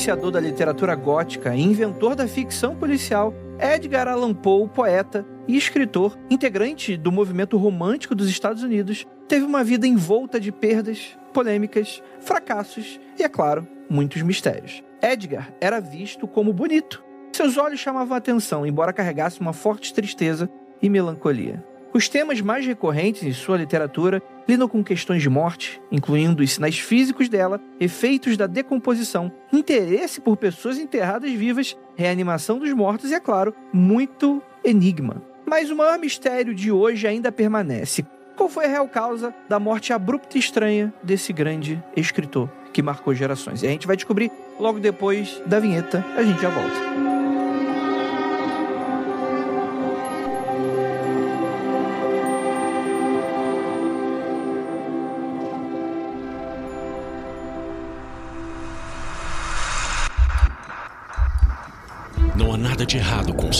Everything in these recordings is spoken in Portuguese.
influenciador da literatura gótica e inventor da ficção policial, Edgar Allan Poe, poeta e escritor, integrante do movimento romântico dos Estados Unidos, teve uma vida envolta de perdas, polêmicas, fracassos e, é claro, muitos mistérios. Edgar era visto como bonito. Seus olhos chamavam atenção, embora carregasse uma forte tristeza e melancolia. Os temas mais recorrentes em sua literatura lidam com questões de morte, incluindo os sinais físicos dela, efeitos da decomposição, interesse por pessoas enterradas vivas, reanimação dos mortos e, é claro, muito enigma. Mas o maior mistério de hoje ainda permanece. Qual foi a real causa da morte abrupta e estranha desse grande escritor que marcou gerações? E a gente vai descobrir logo depois da vinheta. A gente já volta.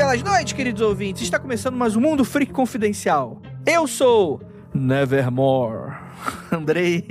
Belas noites, queridos ouvintes. Está começando mais um Mundo Freak Confidencial. Eu sou Nevermore. Andrei,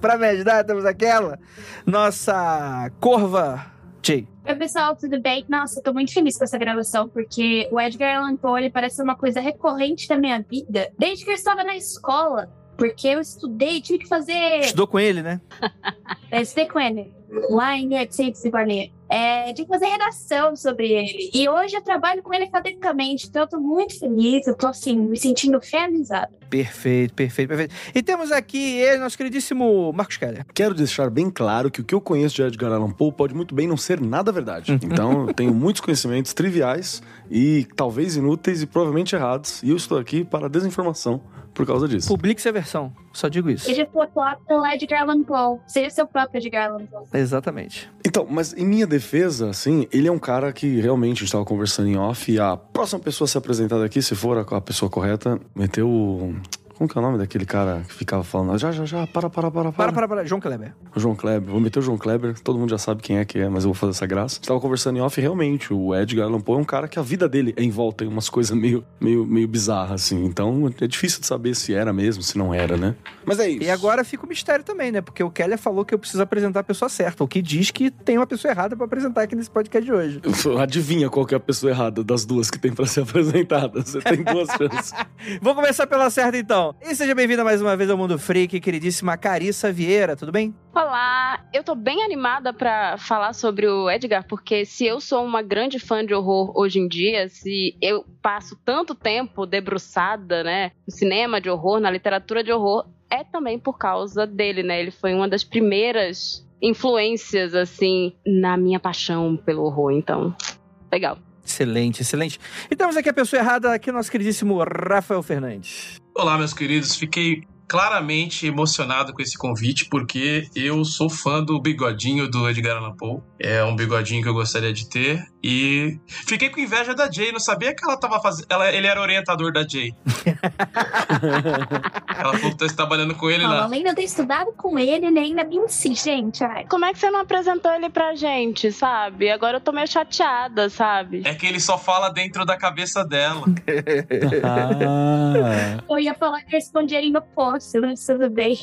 pra me ajudar, temos aquela nossa corva Jay. Oi, pessoal, tudo bem? Nossa, eu tô muito feliz com essa gravação, porque o Edgar Allan Poe ele parece uma coisa recorrente da minha vida, desde que eu estava na escola. Porque eu estudei, tive que fazer. Estudou com ele, né? É, estudei com ele. Lá em Artes e Barney. É, que fazer redação sobre ele. E hoje eu trabalho com ele academicamente, então eu tô muito feliz, eu tô assim, me sentindo realizada. Perfeito, perfeito, perfeito. E temos aqui ele, nosso queridíssimo Marcos Keller. Quero deixar bem claro que o que eu conheço de Edgar Allan Poe pode muito bem não ser nada verdade. Então, eu tenho muitos conhecimentos triviais e talvez inúteis e provavelmente errados. E eu estou aqui para a desinformação por causa disso. Publique sua versão, só digo isso. Seja sua própria Edgar Allan Poe. Seja seu próprio Edgar Allan Poe. Exatamente. Então, mas em minha defesa, assim, ele é um cara que realmente a gente estava conversando em off e a próxima pessoa a ser apresentada aqui, se for a, a pessoa correta, meteu o. Como que é o nome daquele cara que ficava falando? Já, já, já, para, para, para, para. Para, para, para. João Kleber. O João Kleber. Vou meter o João Kleber, todo mundo já sabe quem é que é, mas eu vou fazer essa graça. Estava conversando em off realmente, o Edgar Allan Poe é um cara que a vida dele é em volta em umas coisas meio, meio, meio bizarras, assim. Então é difícil de saber se era mesmo, se não era, né? Mas é isso. E agora fica o mistério também, né? Porque o Keller falou que eu preciso apresentar a pessoa certa, o que diz que tem uma pessoa errada pra apresentar aqui nesse podcast de hoje. Adivinha qual que é a pessoa errada das duas que tem pra ser apresentada. Você tem duas chances. Vou começar pela certa então. E seja bem-vinda mais uma vez ao Mundo Freak, queridíssima Carissa Vieira, tudo bem? Olá, eu tô bem animada pra falar sobre o Edgar, porque se eu sou uma grande fã de horror hoje em dia, se eu passo tanto tempo debruçada, né, no cinema de horror, na literatura de horror, é também por causa dele, né? Ele foi uma das primeiras influências, assim, na minha paixão pelo horror, então, legal. Excelente, excelente. E temos aqui a pessoa errada, aqui o nosso queridíssimo Rafael Fernandes. Olá, meus queridos. Fiquei claramente emocionado com esse convite, porque eu sou fã do bigodinho do Edgar Allan Poe. É um bigodinho que eu gostaria de ter. E fiquei com inveja da Jay. Não sabia que ela tava fazendo. Ela, ele era orientador da Jay. ela falou que tá trabalhando com ele Não, lá. além de eu ter estudado com ele, ele ainda me gente. Ai. Como é que você não apresentou ele pra gente, sabe? Agora eu tô meio chateada, sabe? É que ele só fala dentro da cabeça dela. Ah. Eu ia falar que eu respondi ele no post, mas tudo bem.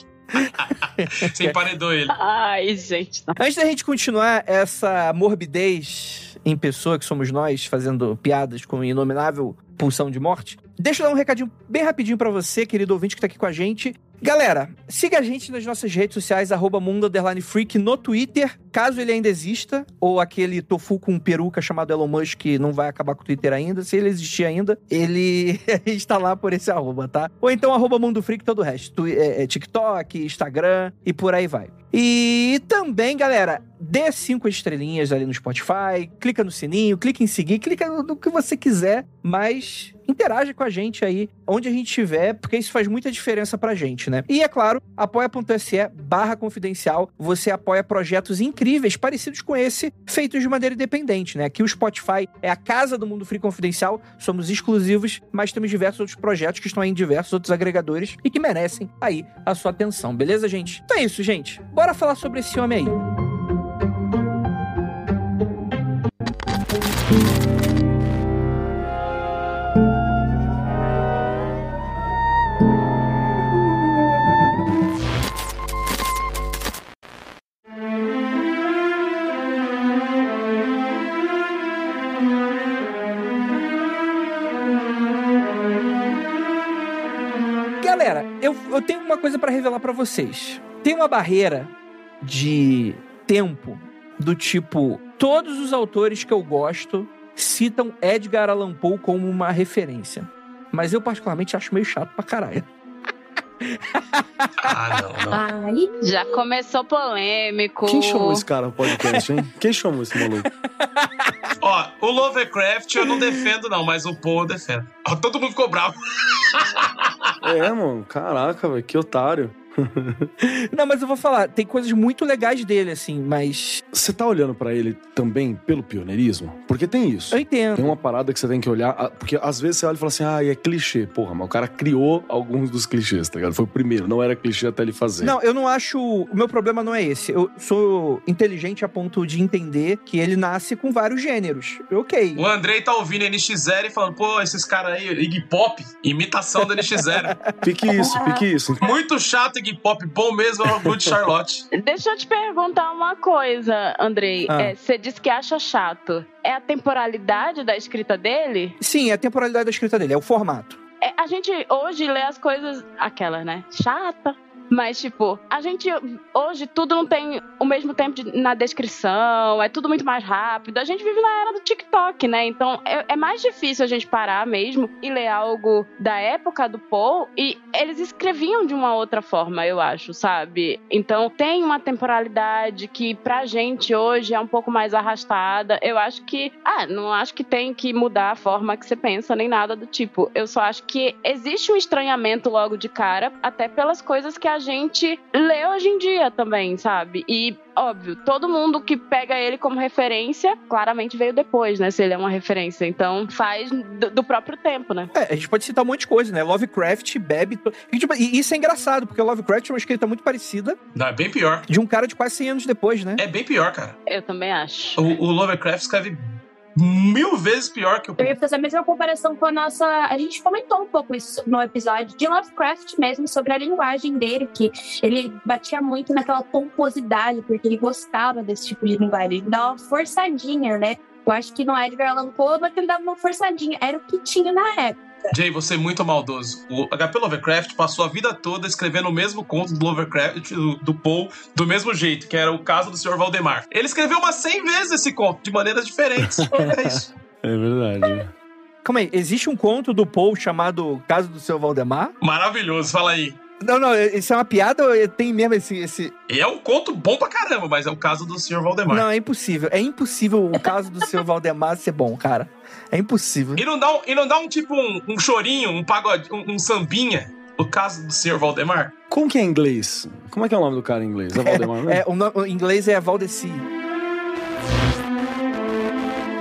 Você emparedou ele. Ai, gente. não. Antes da gente continuar essa morbidez em pessoa que somos nós, fazendo piadas com inominável pulsão de morte, deixa eu dar um recadinho bem rapidinho pra você, querido ouvinte que tá aqui com a gente. Galera, siga a gente nas nossas redes sociais, arroba Mundo Freak no Twitter, caso ele ainda exista, ou aquele tofu com peruca chamado Elon Musk que não vai acabar com o Twitter ainda, se ele existir ainda, ele está lá por esse arroba, tá? Ou então arroba Mundo Freak todo o resto, tu- é, é TikTok, Instagram e por aí vai. E também, galera, dê cinco estrelinhas ali no Spotify, clica no sininho, clica em seguir, clica no, no que você quiser, mas interaja com a gente aí, onde a gente estiver, porque isso faz muita diferença pra gente, né? E é claro, apoia.se barra confidencial, você apoia projetos incríveis, parecidos com esse, feitos de maneira independente, né? Aqui o Spotify é a casa do Mundo Free Confidencial, somos exclusivos, mas temos diversos outros projetos que estão aí em diversos outros agregadores e que merecem aí a sua atenção, beleza, gente? Então é isso, gente. Bora falar sobre esse homem aí. Galera, eu, eu tenho uma coisa pra revelar pra vocês. Tem uma barreira de tempo do tipo todos os autores que eu gosto citam Edgar Allan Poe como uma referência. Mas eu particularmente acho meio chato pra caralho. Ah, não, não. Ai, Já começou polêmico. Quem chamou esse cara no podcast, hein? Quem chamou esse maluco? Ó, o Lovecraft eu não defendo, não, mas o Poe eu defendo. Ó, todo mundo ficou bravo. É, mano, caraca, velho, que otário. Não, mas eu vou falar, tem coisas muito legais dele, assim, mas Você tá olhando pra ele também pelo pioneirismo? Porque tem isso. eu entendo. Tem uma parada que você tem que olhar, porque às vezes você olha e fala assim, ah, é clichê. Porra, mas o cara criou alguns dos clichês, tá ligado? Foi o primeiro, não era clichê até ele fazer. Não, eu não acho. O meu problema não é esse. Eu sou inteligente a ponto de entender que ele nasce com vários gêneros. Ok. O Andrei tá ouvindo NX0 e falando, pô, esses caras aí, Iggy Pop, imitação do NX0. Pique isso, pique isso. Muito chato Iggy Pop, bom mesmo é o Good Charlotte. Deixa eu te perguntar uma coisa, Andrei. Ah. É, você disse que acha chato. É a temporalidade da escrita dele? Sim, é a temporalidade da escrita dele, é o formato. É, a gente hoje lê as coisas, aquelas, né? Chata. Mas, tipo, a gente hoje tudo não tem o mesmo tempo de- na descrição, é tudo muito mais rápido. A gente vive na era do TikTok, né? Então é, é mais difícil a gente parar mesmo e ler algo da época do Paul. E eles escreviam de uma outra forma, eu acho, sabe? Então tem uma temporalidade que pra gente hoje é um pouco mais arrastada. Eu acho que. Ah, não acho que tem que mudar a forma que você pensa, nem nada do tipo. Eu só acho que existe um estranhamento logo de cara, até pelas coisas que a gente lê hoje em dia também, sabe? E. Óbvio, todo mundo que pega ele como referência, claramente veio depois, né? Se ele é uma referência. Então faz do, do próprio tempo, né? É, a gente pode citar um monte de coisa, né? Lovecraft bebe. to- E, tipo, e isso é engraçado, porque o Lovecraft é uma escrita muito parecida Não, é bem pior. de um cara de quase 100 anos depois, né? É bem pior, cara. Eu também acho. O, o Lovecraft escreve mil vezes pior que o Eu ia fazer a mesma comparação com a nossa. A gente comentou um pouco isso no episódio de Lovecraft mesmo, sobre a linguagem dele, que ele batia muito naquela pomposidade, porque ele gostava desse tipo de linguagem. Ele dava uma forçadinha, né? Eu acho que no Edgar Allan Poe que ele dava uma forçadinha, era o que tinha na época. Jay, você é muito maldoso. O HP Lovecraft passou a vida toda escrevendo o mesmo conto do Lovecraft, do, do Poe, do mesmo jeito, que era o caso do Sr. Valdemar. Ele escreveu umas 100 vezes esse conto, de maneiras diferentes. É isso. É verdade. Calma aí, existe um conto do Paul chamado Caso do Seu Valdemar? Maravilhoso, fala aí. Não, não, isso é uma piada ou tem mesmo esse. esse... E é um conto bom pra caramba, mas é o caso do Sr. Valdemar. Não, é impossível. É impossível o caso do seu Valdemar ser bom, cara. É impossível. E não dá um, e não dá um tipo um, um chorinho, um pagode, um, um sambinha, o caso do Sr. Valdemar? Como que é em inglês? Como é que é o nome do cara em inglês? É Valdemar mesmo? É, o, no- o inglês é Valdeci.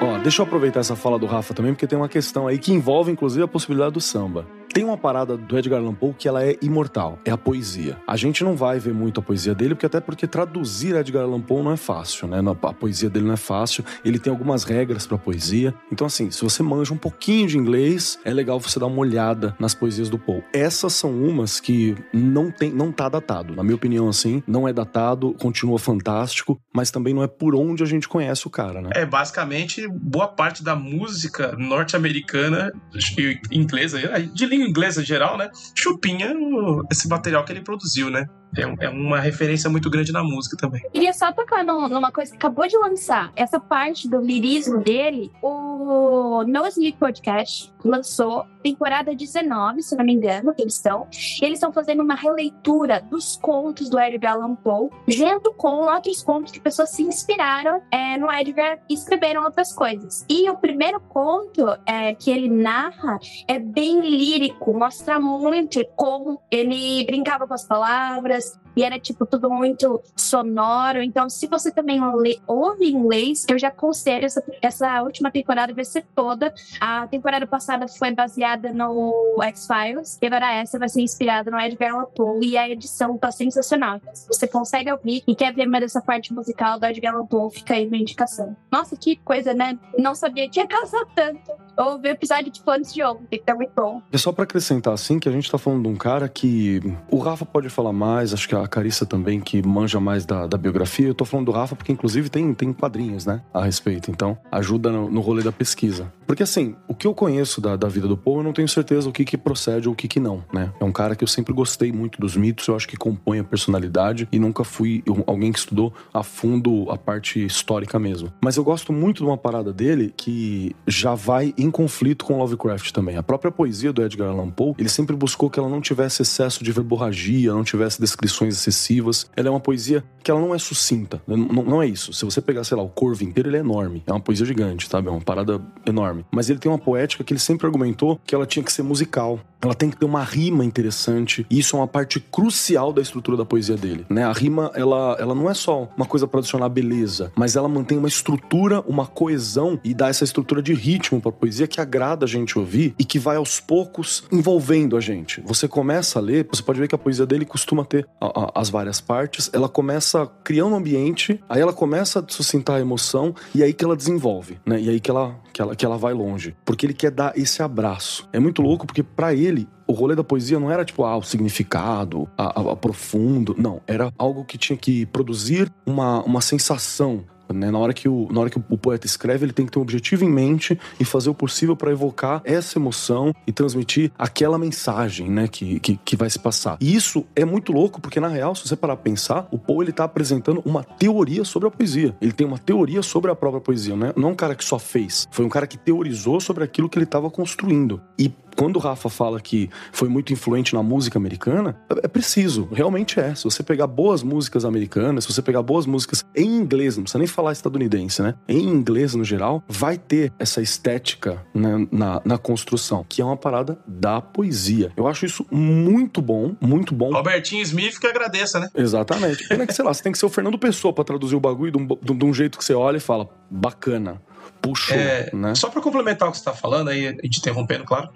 Ó, deixa eu aproveitar essa fala do Rafa também, porque tem uma questão aí que envolve, inclusive, a possibilidade do samba. Tem uma parada do Edgar Allan Poe que ela é imortal, é a poesia. A gente não vai ver muito a poesia dele, porque até porque traduzir Edgar Allan Poe não é fácil, né? A poesia dele não é fácil, ele tem algumas regras pra poesia. Então, assim, se você manja um pouquinho de inglês, é legal você dar uma olhada nas poesias do Poe. Essas são umas que não tem, não tá datado. Na minha opinião, assim, não é datado, continua fantástico, mas também não é por onde a gente conhece o cara, né? É basicamente boa parte da música norte-americana e inglesa, de língua inglesa geral, né? Chupinha esse material que ele produziu, né? É, é, uma referência muito grande na música também. Queria só tocar numa coisa que acabou de lançar. Essa parte do lirismo dele, o No Sleep Podcast lançou temporada 19, se não me engano, que eles estão. E eles estão fazendo uma releitura dos contos do Edgar Allan Poe, junto com outros contos que pessoas se inspiraram é, no Edgar e escreveram outras coisas. E o primeiro conto é, que ele narra é bem lírico, mostra muito como ele brincava com as palavras, Yes. E era tipo tudo muito sonoro. Então, se você também ouve inglês, eu já aconselho essa, essa última temporada vai ser toda. A temporada passada foi baseada no X-Files, e agora essa vai ser inspirada no Edgar Allan Poe, e a edição tá sensacional. Então, se você consegue ouvir e quer ver mais essa parte musical do Edgar Allan Poe, fica aí minha indicação. Nossa, que coisa, né? Não sabia que ia causar tanto ouvi o episódio de planos de ontem, que tá muito bom. É só para acrescentar, assim, que a gente tá falando de um cara que. O Rafa pode falar mais, acho que a Carissa também, que manja mais da, da biografia. Eu tô falando do Rafa porque, inclusive, tem, tem quadrinhos, né, a respeito. Então, ajuda no, no rolê da pesquisa. Porque, assim, o que eu conheço da, da vida do Poe, eu não tenho certeza o que que procede ou o que que não, né? É um cara que eu sempre gostei muito dos mitos, eu acho que compõe a personalidade e nunca fui alguém que estudou a fundo a parte histórica mesmo. Mas eu gosto muito de uma parada dele que já vai em conflito com Lovecraft também. A própria poesia do Edgar Allan Poe, ele sempre buscou que ela não tivesse excesso de verborragia, não tivesse descrições excessivas. Ela é uma poesia que ela não é sucinta. Não, não é isso. Se você pegar, sei lá, o Corvo inteiro, ele é enorme. É uma poesia gigante, sabe? É uma parada enorme. Mas ele tem uma poética que ele sempre argumentou que ela tinha que ser musical. Ela tem que ter uma rima interessante. E isso é uma parte crucial da estrutura da poesia dele, né? A rima, ela, ela não é só uma coisa para adicionar beleza, mas ela mantém uma estrutura, uma coesão e dá essa estrutura de ritmo para poesia que agrada a gente ouvir e que vai aos poucos envolvendo a gente. Você começa a ler, você pode ver que a poesia dele costuma ter a, a, as várias partes, ela começa criando um ambiente, aí ela começa a sustentar a emoção e aí que ela desenvolve, né? E aí que ela, que ela, que ela vai longe. Porque ele quer dar esse abraço. É muito louco porque para ele o rolê da poesia não era tipo ah, o significado, a, a, a, profundo. Não, era algo que tinha que produzir uma, uma sensação, né? Na, hora que o, na hora que o poeta escreve, ele tem que ter um objetivo em mente e fazer o possível para evocar essa emoção e transmitir aquela mensagem né, que, que, que, vai se passar. E isso é muito louco, porque na real, se você parar pra pensar, o Poe ele tá apresentando uma teoria sobre a poesia. Ele tem uma teoria sobre a própria poesia, né? não é um cara que só fez, foi um cara que teorizou sobre aquilo que ele estava construindo. E quando o Rafa fala que foi muito influente na música americana, é preciso, realmente é. Se você pegar boas músicas americanas, se você pegar boas músicas em inglês, não precisa nem falar estadunidense, né? Em inglês, no geral, vai ter essa estética né, na, na construção, que é uma parada da poesia. Eu acho isso muito bom, muito bom. Robertinho Smith que agradeça, né? Exatamente. Pena que, sei lá, você tem que ser o Fernando Pessoa para traduzir o bagulho de um, de um jeito que você olha e fala, bacana puxou, é, né? Só para complementar o que você está falando, aí, gente interrompendo, claro.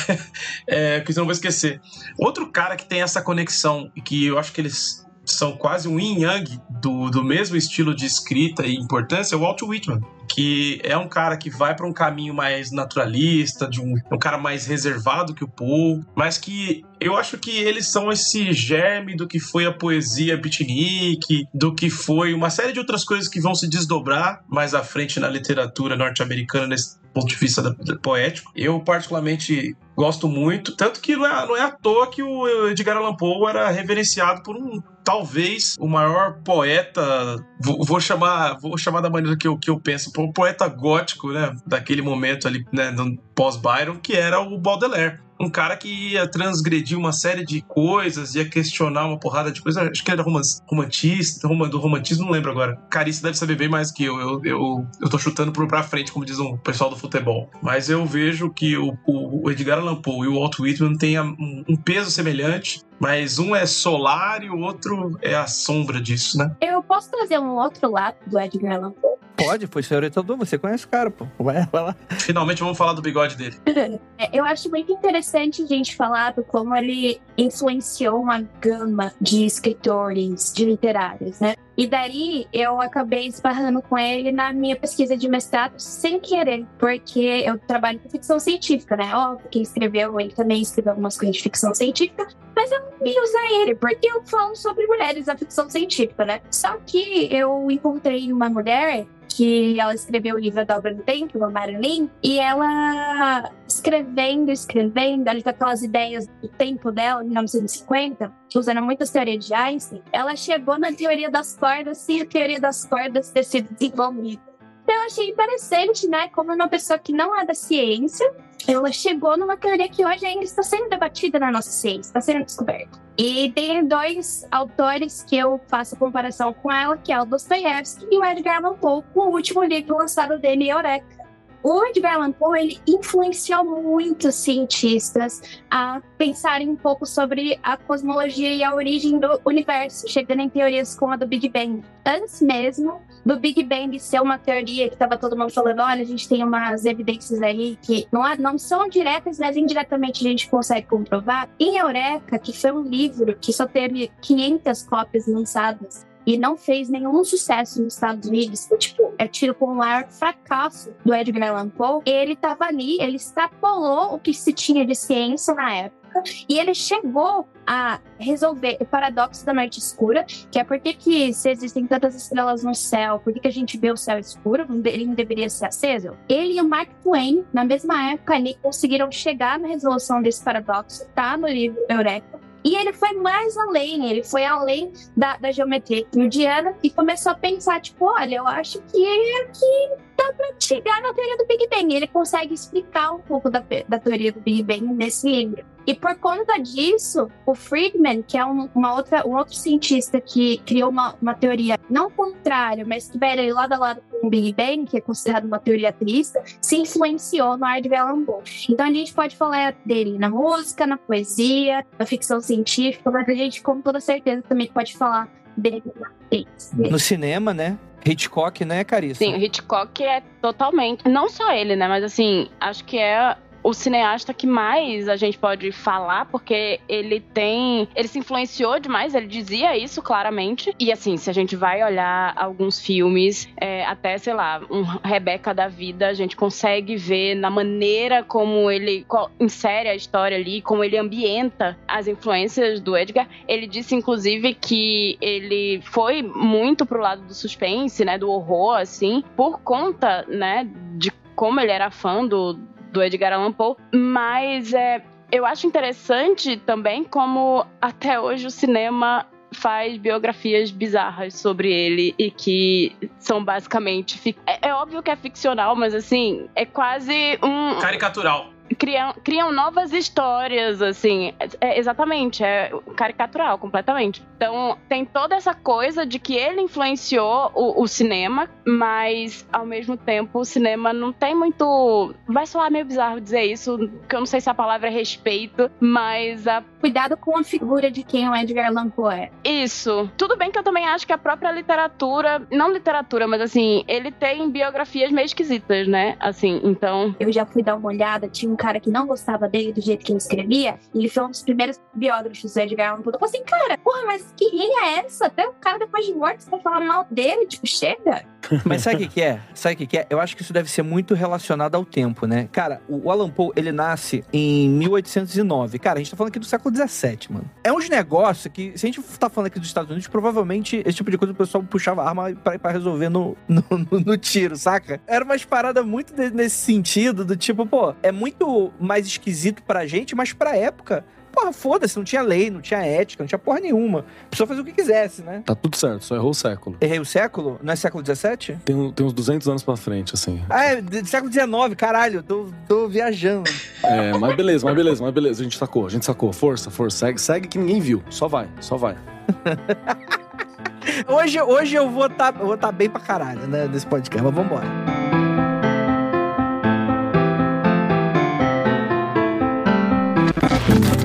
é, porque eu não vou esquecer. Outro cara que tem essa conexão, e que eu acho que eles são quase um yin yang do, do mesmo estilo de escrita e importância, é o Walt Whitman que é um cara que vai para um caminho mais naturalista, de um, um cara mais reservado que o Poe, mas que eu acho que eles são esse germe do que foi a poesia beatnik, do que foi uma série de outras coisas que vão se desdobrar mais à frente na literatura norte-americana nesse ponto de vista poético. Eu, particularmente, gosto muito. Tanto que não é, não é à toa que o Edgar Allan Poe era reverenciado por um, talvez, o maior poeta. Vou, vou chamar vou chamar da maneira que eu, que eu penso, um poeta gótico, né? Daquele momento ali, né? Pós-Byron, que era o Baudelaire um cara que ia transgredir uma série de coisas, ia questionar uma porrada de coisas. Acho que era romantista, do romantismo, não lembro agora. Carissa deve saber bem mais que eu. Eu, eu, eu tô chutando pra frente, como diz o pessoal do futebol. Mas eu vejo que o, o Edgar Allan Poe e o Walt Whitman têm um peso semelhante mas um é solar e o outro é a sombra disso, né? Eu posso trazer um outro lado do Edgar Allan Poe? Pode, foi seu orientador, você conhece o cara, pô. Vai, vai lá. Finalmente vamos falar do bigode dele. É, eu acho muito interessante a gente falar do como ele influenciou uma gama de escritores, de literários, né? E daí eu acabei esbarrando com ele na minha pesquisa de mestrado sem querer, porque eu trabalho com ficção científica, né? Óbvio que escreveu, ele também escreveu algumas coisas de ficção científica, mas eu não ia usar ele, porque eu falo sobre mulheres na ficção científica, né? Só que eu encontrei uma mulher que ela escreveu o livro A Dobra do Tempo, a Marilyn, e ela escrevendo, escrevendo, ali com aquelas ideias do tempo dela, 1950, usando muitas teorias de Einstein, ela chegou na teoria das cordas sem a teoria das cordas ter sido desenvolvida. Então, eu achei interessante, né? Como uma pessoa que não é da ciência, ela chegou numa teoria que hoje ainda está sendo debatida na nossa ciência, está sendo descoberta. E tem dois autores que eu faço comparação com ela, que é o Dostoiévski e o Edgar Allan Poe, com o último livro lançado dele, Eureka. O Edgar Allan Poe ele influenciou muitos cientistas a pensarem um pouco sobre a cosmologia e a origem do universo, chegando em teorias como a do Big Bang. Antes mesmo do Big Bang ser uma teoria que estava todo mundo falando, olha, a gente tem umas evidências aí que não, não são diretas, mas indiretamente a gente consegue comprovar. Em Eureka, que foi um livro que só teve 500 cópias lançadas, e não fez nenhum sucesso nos Estados Unidos. Tipo, é tido como o maior fracasso do Edgar Allan Poe. Ele estava ali, ele extrapolou o que se tinha de ciência na época. E ele chegou a resolver o paradoxo da noite escura, que é por que, que se existem tantas estrelas no céu, por que, que a gente vê o céu escuro, ele não deveria ser aceso? Ele e o Mark Twain, na mesma época ali, conseguiram chegar na resolução desse paradoxo, tá no livro Eureka. E ele foi mais além, ele foi além da, da geometria euclidiana e começou a pensar, tipo, olha, eu acho que aqui para chegar na teoria do Big Bang. Ele consegue explicar um pouco da, da teoria do Big Bang nesse livro. E por conta disso, o Friedman, que é um, uma outra, um outro cientista que criou uma, uma teoria não contrária, mas que vai lado a lado com o Big Bang, que é considerado uma teoria ateísta, se influenciou no Edgar Allan Poe. Então a gente pode falar dele na música, na poesia, na ficção científica, mas a gente com toda certeza também pode falar dele no cinema, né? Hitchcock, né, Carissa? Sim, Hitchcock é totalmente. Não só ele, né? Mas assim, acho que é o cineasta que mais a gente pode falar, porque ele tem. Ele se influenciou demais, ele dizia isso claramente. E assim, se a gente vai olhar alguns filmes, é, até, sei lá, um Rebeca da vida, a gente consegue ver na maneira como ele insere a história ali, como ele ambienta as influências do Edgar. Ele disse, inclusive, que ele foi muito pro lado do suspense, né? Do horror, assim, por conta, né? De como ele era fã do, do Edgar Allan Poe, mas é, eu acho interessante também como até hoje o cinema faz biografias bizarras sobre ele e que são basicamente. É, é, óbvio que é ficcional, mas assim, é quase um. Caricatural criam, criam novas histórias, assim. É, exatamente, é caricatural, completamente. Então, tem toda essa coisa de que ele influenciou o, o, cinema, mas ao mesmo tempo o cinema não tem muito. Vai soar meio bizarro dizer isso, porque eu não sei se a palavra é respeito, mas a. Cuidado com a figura de quem o Edgar Allan Poe é. Isso. Tudo bem que eu também acho que a própria literatura, não literatura, mas assim, ele tem biografias meio esquisitas, né? Assim, então. Eu já fui dar uma olhada, tinha um cara que não gostava dele do jeito que ele escrevia, e ele foi um dos primeiros biógrafos do Edgar Allan Poe. Eu falei assim, cara, porra, mas que linha é essa? Até o cara depois de morto você vai falar mal dele, tipo, chega. Mas sabe o que, que, é? Sabe o que, que, é? Eu acho que isso deve ser muito relacionado ao tempo, né? Cara, o Alan Poe, ele nasce em 1809. Cara, a gente tá falando aqui do século 17, mano. É uns negócios que, se a gente tá falando aqui dos Estados Unidos, provavelmente esse tipo de coisa o pessoal puxava arma pra, pra resolver no, no, no, no tiro, saca? Era umas paradas muito de, nesse sentido, do tipo, pô, é muito mais esquisito pra gente, mas pra época porra, foda-se, não tinha lei, não tinha ética, não tinha porra nenhuma. A pessoa fazia o que quisesse, né? Tá tudo certo, só errou o século. Errei o século? Não é século XVII? Tem, tem uns 200 anos pra frente, assim. Ah, é século XIX, caralho, tô, tô viajando. É, mas beleza, mas beleza, mas beleza, a gente sacou, a gente sacou. Força, força, segue, segue que ninguém viu. Só vai, só vai. hoje, hoje eu vou estar tá, vou tá bem pra caralho, né, nesse podcast, mas vambora. Música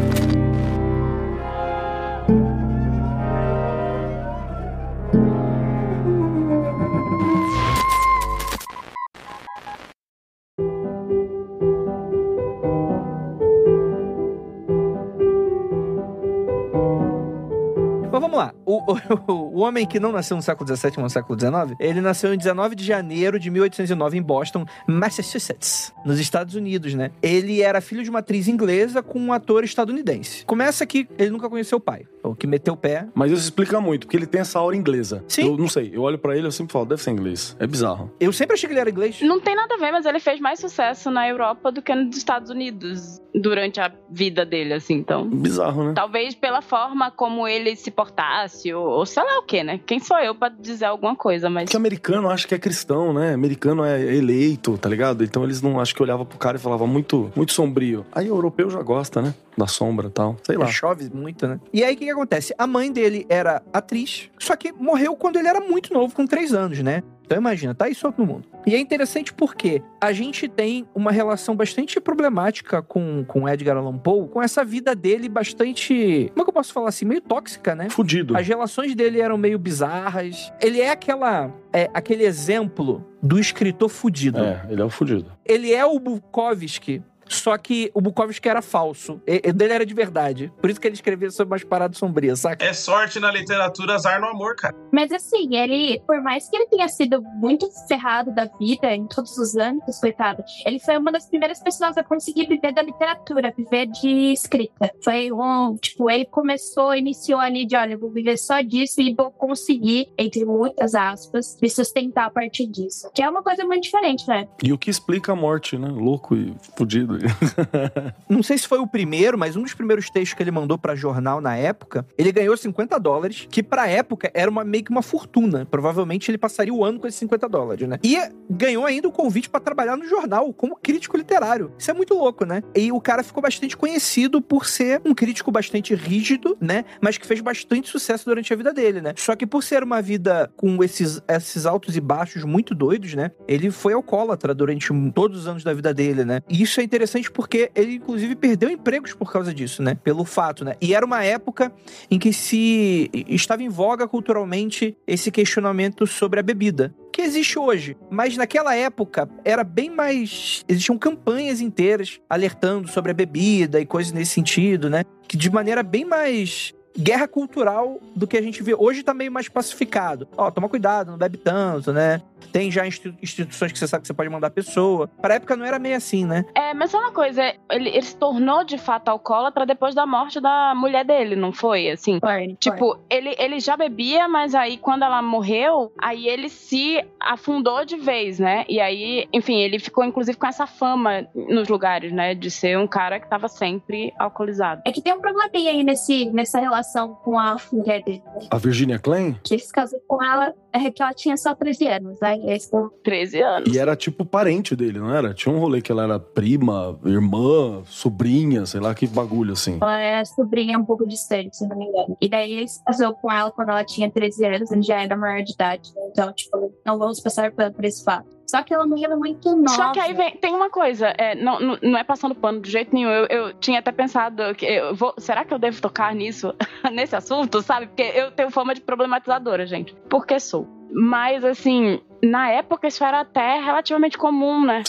O, o, o homem que não nasceu no século XVII, mas no século XIX, ele nasceu em 19 de janeiro de 1809 em Boston, Massachusetts, nos Estados Unidos, né? Ele era filho de uma atriz inglesa com um ator estadunidense. Começa que ele nunca conheceu o pai, o que meteu o pé. Mas isso explica muito, porque ele tem essa aura inglesa. Sim. Eu não sei, eu olho pra ele e eu sempre falo, deve ser inglês. É bizarro. Eu sempre achei que ele era inglês. Não tem nada a ver, mas ele fez mais sucesso na Europa do que nos Estados Unidos durante a vida dele, assim, então. Bizarro, né? Talvez pela forma como ele se portasse, ou, ou sei lá o que, né? Quem sou eu pra dizer alguma coisa, mas. Porque americano acha que é cristão, né? Americano é eleito, tá ligado? Então eles não acho que olhava pro cara e falava muito, muito sombrio. Aí o europeu já gosta, né? Da sombra e tal. Sei lá. Chove muito, né? E aí, o que, que acontece? A mãe dele era atriz, só que morreu quando ele era muito novo, com três anos, né? Então imagina, tá solto no mundo. E é interessante porque a gente tem uma relação bastante problemática com, com Edgar Allan Poe, com essa vida dele bastante. Como é que eu posso falar assim? Meio tóxica, né? Fudido. As relações dele eram meio bizarras. Ele é aquela. É, aquele exemplo do escritor fudido. É, ele é o fudido. Ele é o Bukowski. Só que o Bukowski era falso. E, dele era de verdade. Por isso que ele escrevia sobre umas paradas sombrias, saca? É sorte na literatura, azar no amor, cara. Mas assim, ele, por mais que ele tenha sido muito ferrado da vida em todos os âmbitos, coitado, ele foi uma das primeiras pessoas a conseguir viver da literatura, viver de escrita. Foi um, tipo, ele começou, iniciou ali de, olha, eu vou viver só disso e vou conseguir, entre muitas aspas, me sustentar a partir disso. Que é uma coisa muito diferente, né? E o que explica a morte, né? Louco e fudido. Não sei se foi o primeiro, mas um dos primeiros textos que ele mandou pra jornal na época, ele ganhou 50 dólares, que pra época era uma, meio que uma fortuna. Provavelmente ele passaria o ano com esses 50 dólares, né? E ganhou ainda o convite pra trabalhar no jornal como crítico literário. Isso é muito louco, né? E o cara ficou bastante conhecido por ser um crítico bastante rígido, né? Mas que fez bastante sucesso durante a vida dele, né? Só que por ser uma vida com esses, esses altos e baixos muito doidos, né? Ele foi alcoólatra durante todos os anos da vida dele, né? E isso é interessante porque ele, inclusive, perdeu empregos por causa disso, né? Pelo fato, né? E era uma época em que se estava em voga culturalmente esse questionamento sobre a bebida. Que existe hoje, mas naquela época era bem mais. Existiam campanhas inteiras alertando sobre a bebida e coisas nesse sentido, né? Que de maneira bem mais guerra cultural do que a gente vê. Hoje tá meio mais pacificado. Ó, toma cuidado, não bebe tanto, né? Tem já institu- instituições que você sabe que você pode mandar a pessoa. Pra época não era meio assim, né? É, mas só uma coisa, ele, ele se tornou de fato alcoólatra depois da morte da mulher dele, não foi? Assim. Foi, Tipo, ele, ele já bebia, mas aí quando ela morreu, aí ele se afundou de vez, né? E aí, enfim, ele ficou inclusive com essa fama nos lugares, né? De ser um cara que tava sempre alcoolizado. É que tem um probleminha aí nesse, nessa relação com a mulher dele. né? A Virginia Klein? Que ele se casou com ela, é que ela tinha só 13 anos. Aí eles foram 13 anos. E era tipo parente dele, não era? Tinha um rolê que ela era prima, irmã, sobrinha, sei lá que bagulho assim. Ela é sobrinha um pouco distante, se não me engano. E daí ele se casou com ela quando ela tinha 13 anos, ele já era maior de idade. né? Então, tipo, não vamos passar por esse fato. Só que ela morreu muito nova. Só que aí vem, tem uma coisa, é, não, não, não é passando pano de jeito nenhum. Eu, eu tinha até pensado que eu vou, será que eu devo tocar nisso, nesse assunto, sabe? Porque eu tenho fama de problematizadora, gente. Porque sou. Mas assim, na época isso era até relativamente comum, né?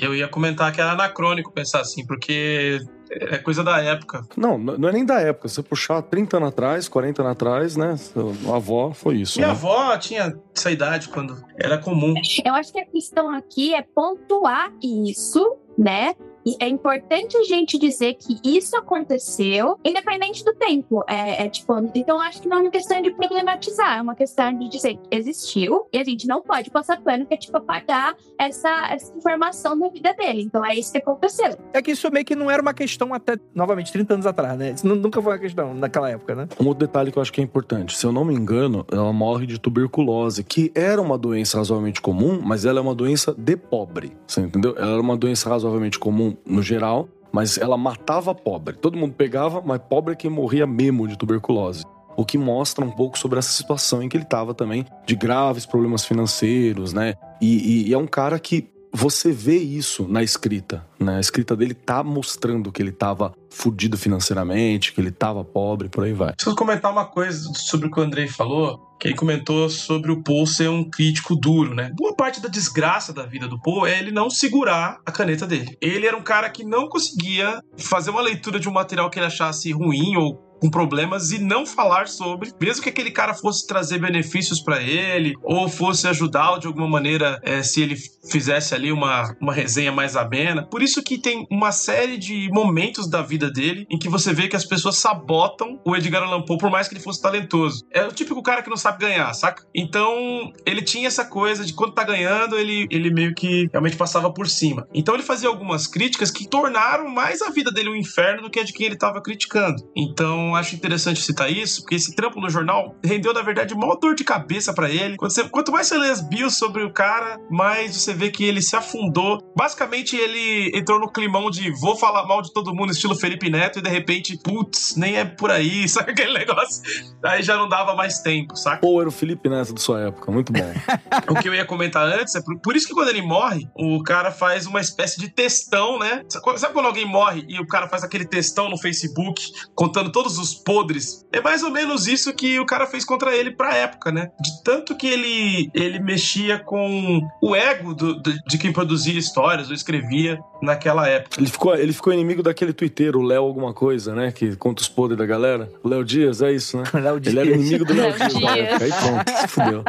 Eu ia comentar que era anacrônico pensar assim, porque é coisa da época. Não, não é nem da época. Se você puxar 30 anos atrás, 40 anos atrás, né? Sua avó foi isso. Minha né? avó tinha essa idade quando era comum. Eu acho que a questão aqui é pontuar isso, né? E é importante a gente dizer que isso aconteceu, independente do tempo. É, é tipo, então eu acho que não é uma questão de problematizar, é uma questão de dizer que existiu e a gente não pode passar pano que é tipo apagar essa, essa informação da vida dele. Então é isso que aconteceu. É que isso meio que não era uma questão até, novamente, 30 anos atrás, né? Isso nu- nunca foi uma questão naquela época, né? Um outro detalhe que eu acho que é importante. Se eu não me engano, ela morre de tuberculose, que era uma doença razoavelmente comum, mas ela é uma doença de pobre. Você entendeu? Ela era uma doença razoavelmente comum no geral, mas ela matava pobre. Todo mundo pegava, mas pobre é quem morria mesmo de tuberculose. O que mostra um pouco sobre essa situação em que ele estava também, de graves problemas financeiros, né? E, e- e é um cara que você vê isso na escrita, né? A escrita dele tá mostrando que ele tava fudido financeiramente, que ele tava pobre, por aí vai. Preciso comentar uma coisa sobre o que o Andrei falou, que ele comentou sobre o Poe ser um crítico duro, né? Boa parte da desgraça da vida do Poe é ele não segurar a caneta dele. Ele era um cara que não conseguia fazer uma leitura de um material que ele achasse ruim ou com problemas e não falar sobre, mesmo que aquele cara fosse trazer benefícios para ele ou fosse ajudá-lo de alguma maneira é, se ele fizesse ali uma, uma resenha mais amena. Por isso que tem uma série de momentos da vida dele em que você vê que as pessoas sabotam o Edgar Allan Poe por mais que ele fosse talentoso. É o típico cara que não sabe ganhar, saca? Então, ele tinha essa coisa de quando tá ganhando, ele, ele meio que realmente passava por cima. Então, ele fazia algumas críticas que tornaram mais a vida dele um inferno do que a de quem ele tava criticando. Então, acho interessante citar isso, porque esse trampo no jornal rendeu, na verdade, maior dor de cabeça para ele. Você, quanto mais você lê as bios sobre o cara, mais você vê que ele se afundou. Basicamente, ele entrou no climão de vou falar mal de todo mundo, estilo Felipe Neto, e de repente, putz, nem é por aí, sabe aquele negócio? Aí já não dava mais tempo, saca? Pô, era o Felipe Neto da sua época, muito bom. o que eu ia comentar antes é por, por, isso que quando ele morre, o cara faz uma espécie de textão, né? Sabe quando alguém morre e o cara faz aquele textão no Facebook contando todos os podres? É mais ou menos isso que o cara fez contra ele pra época, né? De tanto que ele, ele mexia com o ego do, do, de quem produzia histórias ou escrevia naquela época. Ele ficou, ele ficou inimigo daquele twitteiro, o Léo alguma coisa, né? Que conta os podres da galera. O Léo Dias, é isso, né? Léo Dias. Ele era inimigo do Léo Dias. Dias. Aí pronto, se fudeu.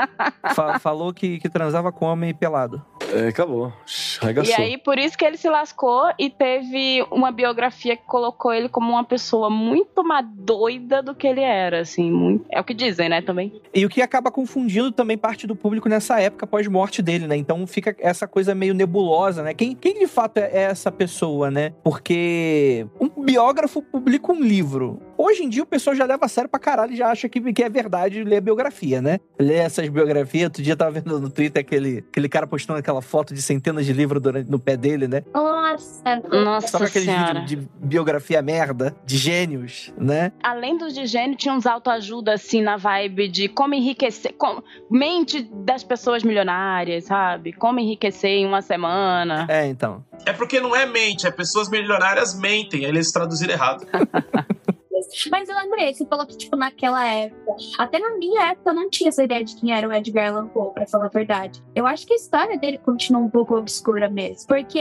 Fa- falou que, que transava com homem pelado. É, acabou. Shhh, E Arregaçou. aí, por isso que ele se lascou e teve uma biografia que colocou ele como uma pessoa muito mais doida do que ele era, assim. Muito... É o que dizem, né, também. E o que acaba confundindo também parte do público nessa época pós-morte dele, né? Então fica essa coisa meio nebulosa, né? Quem, quem de fato é é essa pessoa, né? Porque um biógrafo publica um livro. Hoje em dia o pessoal já leva a sério pra caralho e já acha que, que é verdade ler a biografia, né? Ler essas biografias. Outro dia eu tava vendo no Twitter aquele, aquele cara postando aquela foto de centenas de livros durante, no pé dele, né? Nossa, Nossa Só aqueles vídeos de biografia merda, de gênios, né? Além dos de gênio, tinha uns autoajuda, assim, na vibe de como enriquecer. com- Mente das pessoas milionárias, sabe? Como enriquecer em uma semana. É, então. É porque não é mente, é pessoas milionárias mentem, aí eles traduziram errado. Mas eu lembrei, você falou que, tipo, naquela época, até na minha época, eu não tinha essa ideia de quem era o Edgar Allan Poe, pra falar a verdade. Eu acho que a história dele continua um pouco obscura mesmo. Porque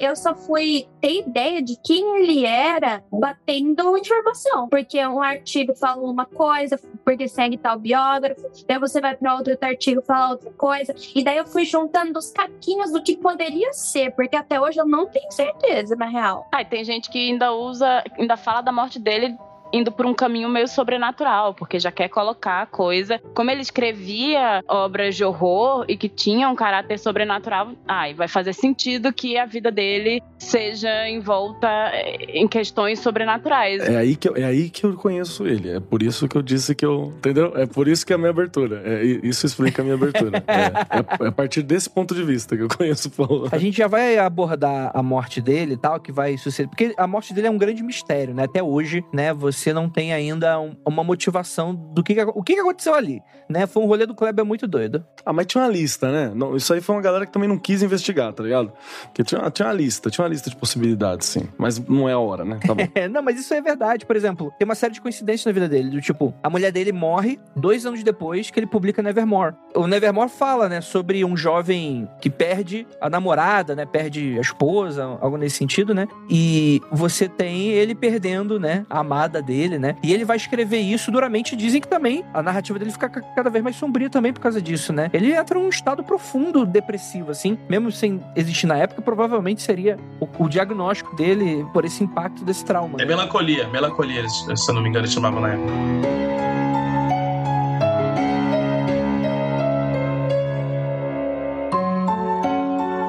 eu só fui ter ideia de quem ele era batendo informação. Porque um artigo fala uma coisa, porque segue tal biógrafo, daí você vai pra outro artigo fala outra coisa. E daí eu fui juntando os caquinhos do que poderia ser, porque até hoje eu não tenho certeza, na real. Ah, e tem gente que ainda usa, ainda fala da morte dele indo por um caminho meio sobrenatural, porque já quer colocar a coisa. Como ele escrevia obras de horror e que tinham um caráter sobrenatural, ai, vai fazer sentido que a vida dele seja envolta eh, em questões sobrenaturais. É aí, que eu, é aí que eu conheço ele. É por isso que eu disse que eu. Entendeu? É por isso que é a minha abertura. É, isso explica a minha abertura. É, é- é a partir desse ponto de vista que eu conheço o Paulo. A gente já vai abordar a morte dele e tal, que vai suceder. Porque a morte dele é um grande mistério, né? Até hoje, né? Você não tem ainda um- uma motivação do que, o que, que aconteceu ali, né? Foi um rolê do Kleber muito doido. Ah, mas tinha uma lista, né? Não, isso aí foi uma galera que também não quis investigar, tá ligado? Porque tinha, uma- tinha uma lista, tinha uma lista de possibilidades, sim. Mas não é a hora, né? Tá bom. É, não, mas isso é verdade. Por exemplo, tem uma série de coincidências na vida dele. Do tipo, a mulher dele morre dois anos depois que ele publica Nevermore. O Nevermore fala, né, sobre um jovem que perde a namorada, né? Perde a esposa, algo nesse sentido, né? E você tem ele perdendo, né? A amada dele, né? E ele vai escrever isso duramente. Dizem que também a narrativa dele fica ca- cada vez mais sombria também por causa disso, né? Ele entra num estado profundo depressivo, assim. Mesmo sem existir na época, provavelmente seria o, o diagnóstico dele por esse impacto desse trauma. É né? melancolia, melancolia, se eu não me engano, eles chamavam na época.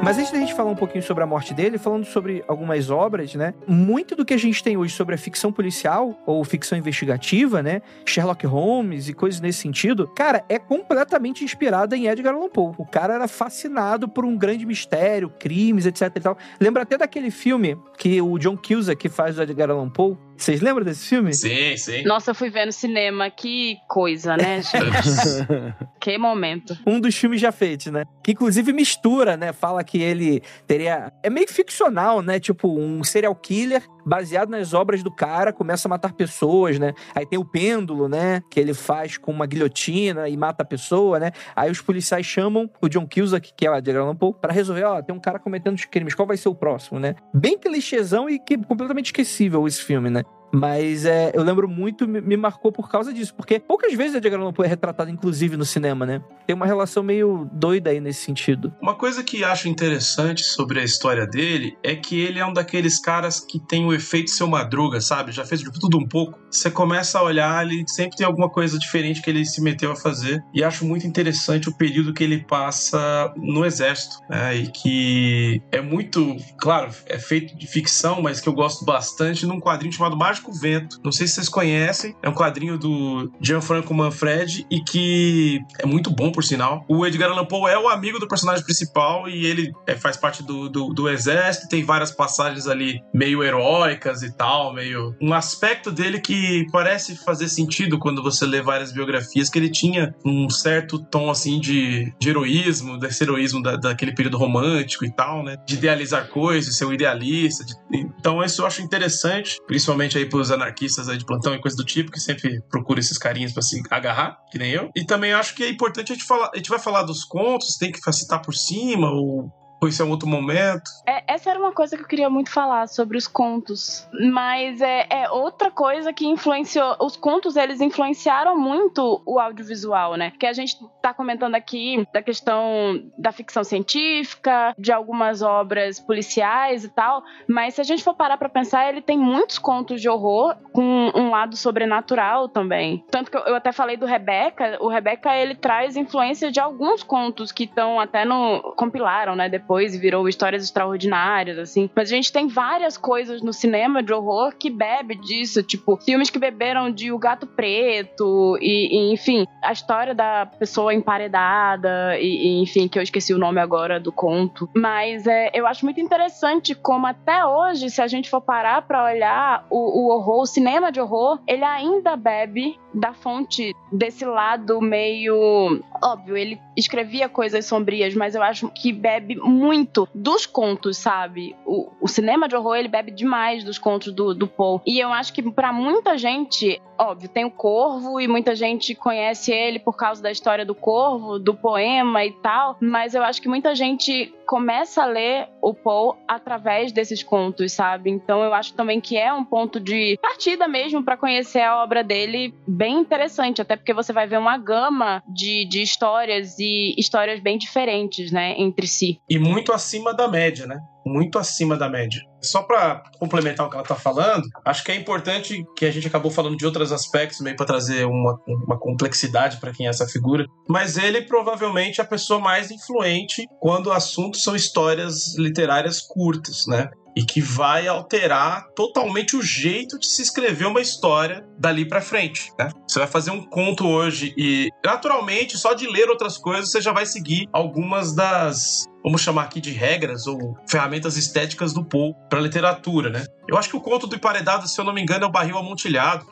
Mas antes da gente falar um pouquinho sobre a morte dele, falando sobre algumas obras, né? Muito do que a gente tem hoje sobre a ficção policial ou ficção investigativa, né? Sherlock Holmes e coisas nesse sentido, cara, é completamente inspirada em Edgar Allan Poe. O cara era fascinado por um grande mistério, crimes, etc e tal. Lembra até daquele filme que o John Cusack faz o Edgar Allan Poe, Vocês lembram desse filme? Sim, sim. Nossa, eu fui ver no cinema. Que coisa, né, gente? que momento. Um dos filmes já feitos, né? Que inclusive mistura, né? Fala que ele teria. É meio ficcional, né? Tipo, um serial killer baseado nas obras do cara, começa a matar pessoas, né? Aí tem o pêndulo, né? Que ele faz com uma guilhotina e mata a pessoa, né? Aí os policiais chamam o John Cusack, que é o Edgar Allan Poe, pra resolver, ó, tem um cara cometendo crimes, qual vai ser o próximo, né? Bem clichêzão e que completamente esquecível esse filme, né? Mas é, eu lembro muito, me, me marcou por causa disso. Porque poucas vezes Edgar Allan Poe é retratado, inclusive, no cinema, né? Tem uma relação meio doida aí nesse sentido. Uma coisa que acho interessante sobre a história dele é que ele é um daqueles caras que tem o efeito seu madruga, sabe? Já fez de tudo um pouco. Você começa a olhar, ele sempre tem alguma coisa diferente que ele se meteu a fazer. E acho muito interessante o período que ele passa no exército, né? E que é muito, claro, é feito de ficção, mas que eu gosto bastante num quadrinho chamado Mágico Vento. Não sei se vocês conhecem, é um quadrinho do Gianfranco Manfredi e que é muito bom, por sinal. O Edgar Allan Poe é o amigo do personagem principal e ele é, faz parte do, do, do exército, tem várias passagens ali meio heróicas e tal, meio... Um aspecto dele que parece fazer sentido quando você lê várias biografias, que ele tinha um certo tom, assim, de, de heroísmo, desse heroísmo da, daquele período romântico e tal, né? De idealizar coisas, ser um idealista. De... Então isso eu acho interessante, principalmente aí pros anarquistas aí de plantão e coisa do tipo, que sempre procuram esses carinhos pra se agarrar, que nem eu. E também acho que é importante a gente falar, a gente vai falar dos contos, tem que citar por cima, ou ou isso é um outro momento? É, essa era uma coisa que eu queria muito falar sobre os contos. Mas é, é, outra coisa que influenciou. Os contos, eles influenciaram muito o audiovisual, né? Que a gente tá comentando aqui da questão da ficção científica, de algumas obras policiais e tal. Mas se a gente for parar pra pensar, ele tem muitos contos de horror com um lado sobrenatural também. Tanto que eu, eu até falei do Rebeca. O Rebeca, ele traz influência de alguns contos que estão até no. compilaram, né? Depois virou histórias extraordinárias, assim. Mas a gente tem várias coisas no cinema de horror que bebe disso, tipo, filmes que beberam de O Gato Preto e, e enfim, a história da pessoa emparedada e, e, enfim, que eu esqueci o nome agora do conto. Mas é, eu acho muito interessante como até hoje, se a gente for parar pra olhar o, o horror, o cinema de horror, ele ainda bebe da fonte desse lado meio óbvio, ele escrevia coisas sombrias, mas eu acho que bebe muito dos contos, sabe? O, o cinema de horror, ele bebe demais dos contos do, do Poe. E eu acho que para muita gente, óbvio, tem o Corvo e muita gente conhece ele por causa da história do Corvo, do poema e tal, mas eu acho que muita gente começa a ler o Poe através desses contos, sabe? Então eu acho também que é um ponto de partida mesmo para conhecer a obra dele bem interessante, até porque você vai ver uma gama de, de histórias e histórias bem diferentes, né, entre si. E muito acima da média, né? muito acima da média. Só para complementar o que ela está falando, acho que é importante que a gente acabou falando de outros aspectos meio para trazer uma, uma complexidade para quem é essa figura, mas ele provavelmente é a pessoa mais influente quando o assunto são histórias literárias curtas, né? E que vai alterar totalmente o jeito de se escrever uma história dali para frente, né? Você vai fazer um conto hoje e naturalmente só de ler outras coisas você já vai seguir algumas das vamos chamar aqui de regras ou ferramentas estéticas do Poe para literatura, né? Eu acho que o conto do emparedado, se eu não me engano, é o barril amontilhado,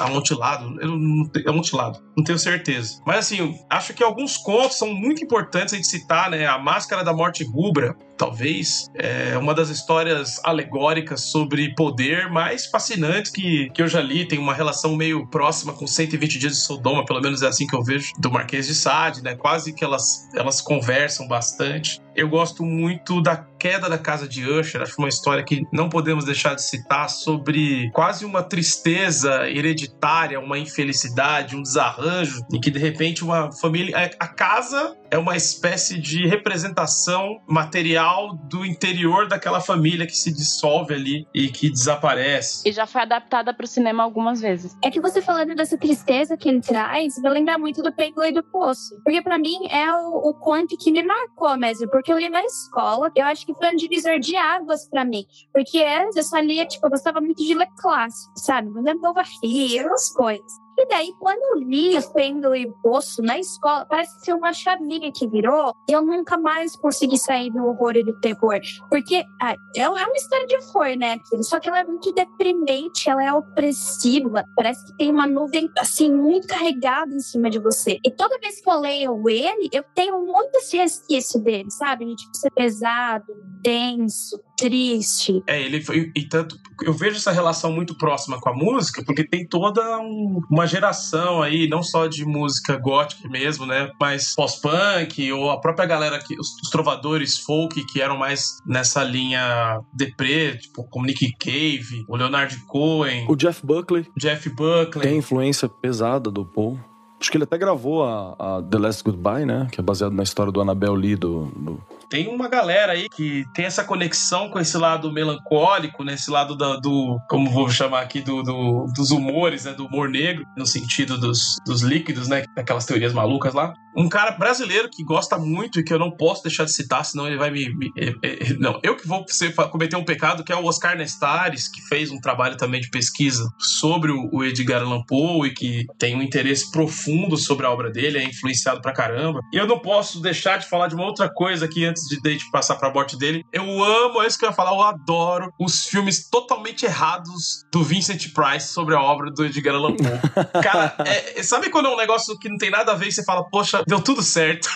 amontilado, eu não, amontilado, não tenho certeza. Mas assim, acho que alguns contos são muito importantes a gente citar, né? A Máscara da Morte Rubra, talvez, é uma das histórias alegóricas sobre poder mais fascinantes que, que eu já li. Tem uma relação meio próxima com 120 Dias de Sodoma, pelo menos é assim que eu vejo, do Marquês de Sade, né? Quase que elas, elas conversam bastante. Eu gosto muito da queda da casa de Usher, acho uma história que não podemos deixar de citar sobre quase uma tristeza hereditária, uma infelicidade, um desarranjo, em que de repente uma família. A casa é uma espécie de representação material do interior daquela família que se dissolve ali e que desaparece. E já foi adaptada para o cinema algumas vezes. É que você falando dessa tristeza que ele traz, me lembra muito do Pêndulo e do Poço. Porque para mim é o, o conto que me marcou mesmo, porque eu li na escola, eu acho que foi um divisor de águas para mim. Porque antes eu só lia, tipo, eu gostava muito de ler clássico, sabe? Mas eu não varrer as coisas. E daí, quando eu li o Pêndulo e o Poço na escola, parece ser uma chavinha que virou e eu nunca mais consegui sair do horror e do terror. Porque ah, é uma história de horror, né? Só que ela é muito deprimente, ela é opressiva. Parece que tem uma nuvem, assim, muito carregada em cima de você. E toda vez que eu leio ele, eu tenho muito esse resquício dele, sabe? De tipo, ser pesado, denso, triste. É, ele foi. E tanto. Eu vejo essa relação muito próxima com a música, porque tem toda um, uma geração aí, não só de música gótica mesmo, né? Mas pós-punk, ou a própria galera, que, os, os, trovadores folk que eram mais nessa linha deprê, tipo, como Nick Cave, o Leonard Cohen. O Jeff Buckley. Jeff Buckley. Tem influência pesada do Paul. Acho que ele até gravou a, a, The Last Goodbye, né? Que é baseado na história do Annabelle Lee, do, do tem uma galera aí que tem essa conexão com esse lado melancólico, né? Esse lado da, do, como vou chamar aqui, do, do, dos humores, né? Do humor negro, no sentido dos, dos líquidos, né? Aquelas teorias malucas lá. Um cara brasileiro que gosta muito e que eu não posso deixar de citar, senão ele vai me. me é, é, não, eu que vou ser, cometer um pecado, que é o Oscar Nestares, que fez um trabalho também de pesquisa sobre o, o Edgar Allan Poe e que tem um interesse profundo sobre a obra dele, é influenciado pra caramba. E eu não posso deixar de falar de uma outra coisa aqui antes antes de Date passar pra morte dele. Eu amo, é isso que eu ia falar, eu adoro os filmes totalmente errados do Vincent Price sobre a obra do Edgar Allan Poe. Cara, é, sabe quando é um negócio que não tem nada a ver e você fala, poxa, deu tudo certo?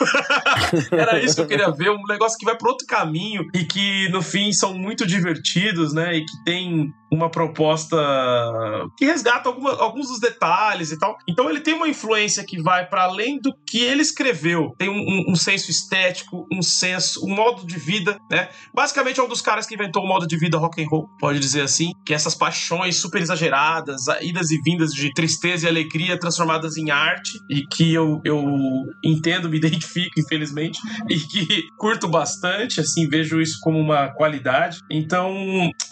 Era isso que eu queria ver, um negócio que vai pro outro caminho e que no fim são muito divertidos, né? E que tem uma proposta que resgata alguma, alguns dos detalhes e tal. Então ele tem uma influência que vai para além do que ele escreveu. Tem um, um, um, senso estético, um senso, um modo de vida, né? Basicamente é um dos caras que inventou o modo de vida rock and roll, pode dizer assim, que é essas paixões super exageradas, idas e vindas de tristeza e alegria transformadas em arte e que eu, eu entendo, me identifico, infelizmente, e que curto bastante, assim, vejo isso como uma qualidade. Então,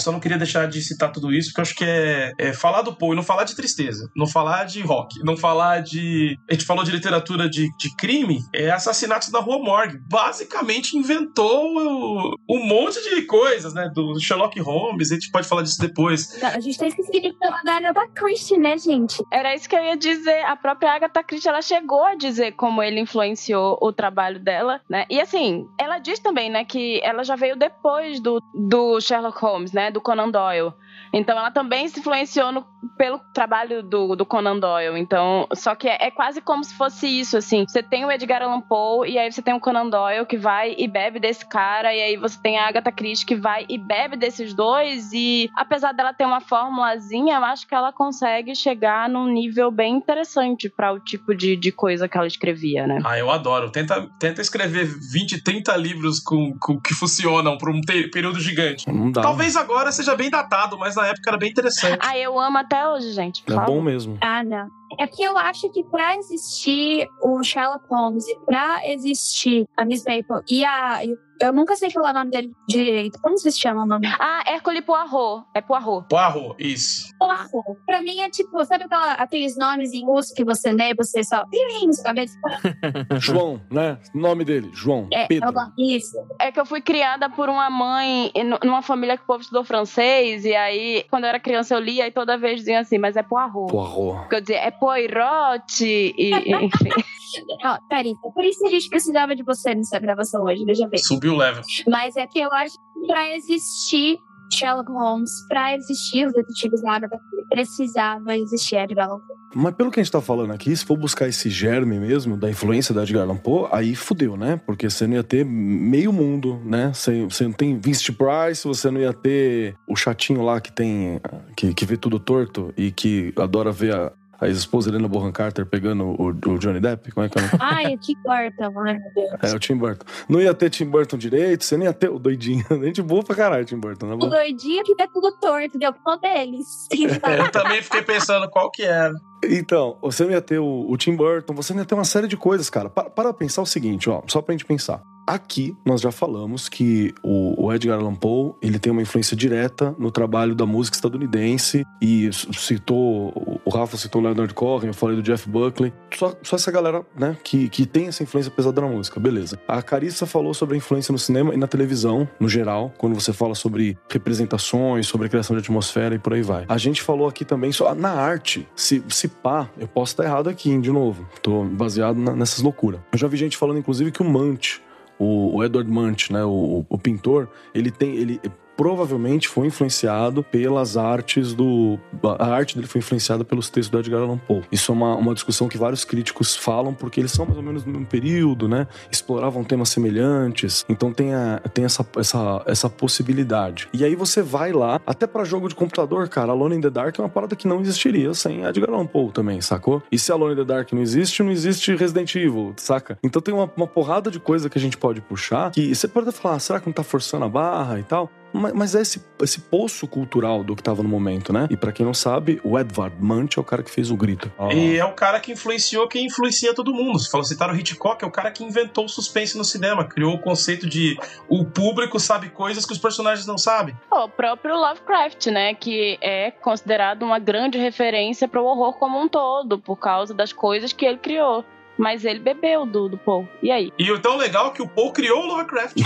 só não queria deixar de citar tudo isso, porque eu acho que é, é falar do Poe e não falar de tristeza, não falar de rock, não falar de. A gente falou de literatura de, de crime, é assassinatos na Rua Morgue. Basicamente inventou um monte de coisas, né? Do Sherlock Holmes, a gente pode falar disso depois. a gente tá esquecendo de falar da Agatha Christie, né, gente? Era isso que eu ia dizer. A própria Agatha Christie, ela chegou a dizer como ele influenciou o trabalho dela, né? E assim, ela diz também, né, que ela já veio depois do, do Sherlock Holmes, né? Do Conan Doyle. Então ela também se influenciou no, pelo trabalho do, do, Conan Doyle. Então, só que é, é, quase como se fosse isso, assim. Você tem o Edgar Allan Poe e aí você tem o Conan Doyle que vai e bebe desse cara e aí você tem a Agatha Christie que vai e bebe desses dois e apesar dela ter uma formulazinha, eu acho que ela consegue chegar num nível bem interessante para o tipo de, de coisa que ela escrevia, né? Ah, eu adoro. Tenta, tenta escrever 20, 30 livros com, com que funcionam por um período gigante. Talvez agora seja bem datado, mas na época era bem interessante. Ah, eu amo até hoje, gente. É bom mesmo. Ah, não. É que eu acho que pra existir o Sherlock Holmes e pra existir a Miss Maple e a eu nunca sei falar o nome dele direito. Como se chama o nome? Ah, Hércule Poirot. É Poirot. Poirot, isso. Poirot. Pra mim é tipo, sabe aquela, aqueles nomes em russo que você lê, você só... João, né? O nome dele, João. É, Pedro. isso. É que eu fui criada por uma mãe numa família que o povo estudou francês, e aí, quando eu era criança, eu lia e toda vez diziam assim, mas é Poirot. Poirot. Porque eu dizia, é Poirot, e enfim. Ó, oh, por isso a gente precisava de você nessa gravação hoje, veja bem. Subiu o level. Mas é que eu acho que pra existir Sherlock Holmes, pra existir os detetives nada precisava existir Edgar Allan Poe. Mas pelo que a gente tá falando aqui, se for buscar esse germe mesmo da influência da Edgar Allan Poe, aí fudeu, né? Porque você não ia ter meio mundo, né? Você, você não tem Vincent Price, você não ia ter o chatinho lá que tem que, que vê tudo torto e que adora ver a, a ex-esposa Helena Bonham Carter pegando o, o, Johnny Depp? Como é que é? Ai, o Tim Burton, ai meu Deus. É, o Tim Burton. Não ia ter Tim Burton direito, você nem ia ter o doidinho. Gente boa pra caralho, Tim Burton. Né? O doidinho que vê tudo torto, deu qual deles. Eu também fiquei pensando qual que era. Então, você não ia ter o, o Tim Burton, você não ia ter uma série de coisas, cara. Para, para pensar o seguinte, ó, só pra gente pensar. Aqui nós já falamos que o, Edgar Allan Poe ele tem uma influência direta no trabalho da música estadunidense e citou o Rafa citou o Leonard Cohen, eu falei do Jeff Buckley, só, só essa galera, né, que, que tem essa influência pesada na música, beleza. A Carissa falou sobre a influência no cinema e na televisão, no geral, quando você fala sobre representações, sobre criação de atmosfera e por aí vai. A gente falou aqui também só na arte, se, se pá, eu posso estar errado aqui, hein, de novo, tô baseado na, nessas loucuras. Eu já vi gente falando, inclusive, que o Munch o, o Edward Munch, né, o, o, pintor, ele tem, ele provavelmente foi influenciado pelas artes do. A arte dele foi influenciada pelos textos do Edgar Allan Poe. Isso é uma, uma discussão que vários críticos falam, porque eles são mais ou menos no mesmo período, né? Exploravam temas semelhantes. Então tem, a, tem essa, essa, essa possibilidade. E aí você vai lá, até para jogo de computador, cara, Alone in the Dark é uma parada que não existiria sem Edgar Allan Poe também, sacou? E se Alone in the Dark não existe, não existe Resident Evil, saca? Então tem uma, uma porrada de coisa que a gente pode puxar que você pode falar, ah, será que não tá forçando a barra e tal? Mas é esse, esse poço cultural do que tava no momento, né? E para quem não sabe, o Edvard Munch é o cara que fez o grito. Oh. E é o cara que influenciou quem influencia todo mundo. Você falou, citaram o Hitchcock, é o cara que inventou o suspense no cinema, criou o conceito de o público sabe coisas que os personagens não sabem. Oh, o próprio Lovecraft, né? Que é considerado uma grande referência para o horror como um todo, por causa das coisas que ele criou. Mas ele bebeu do, do Paul. E aí? E o tão legal é que o Paul criou o Lovecraft.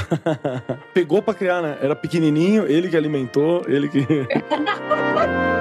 Pegou pra criar, né? Era pequenininho, ele que alimentou, ele que.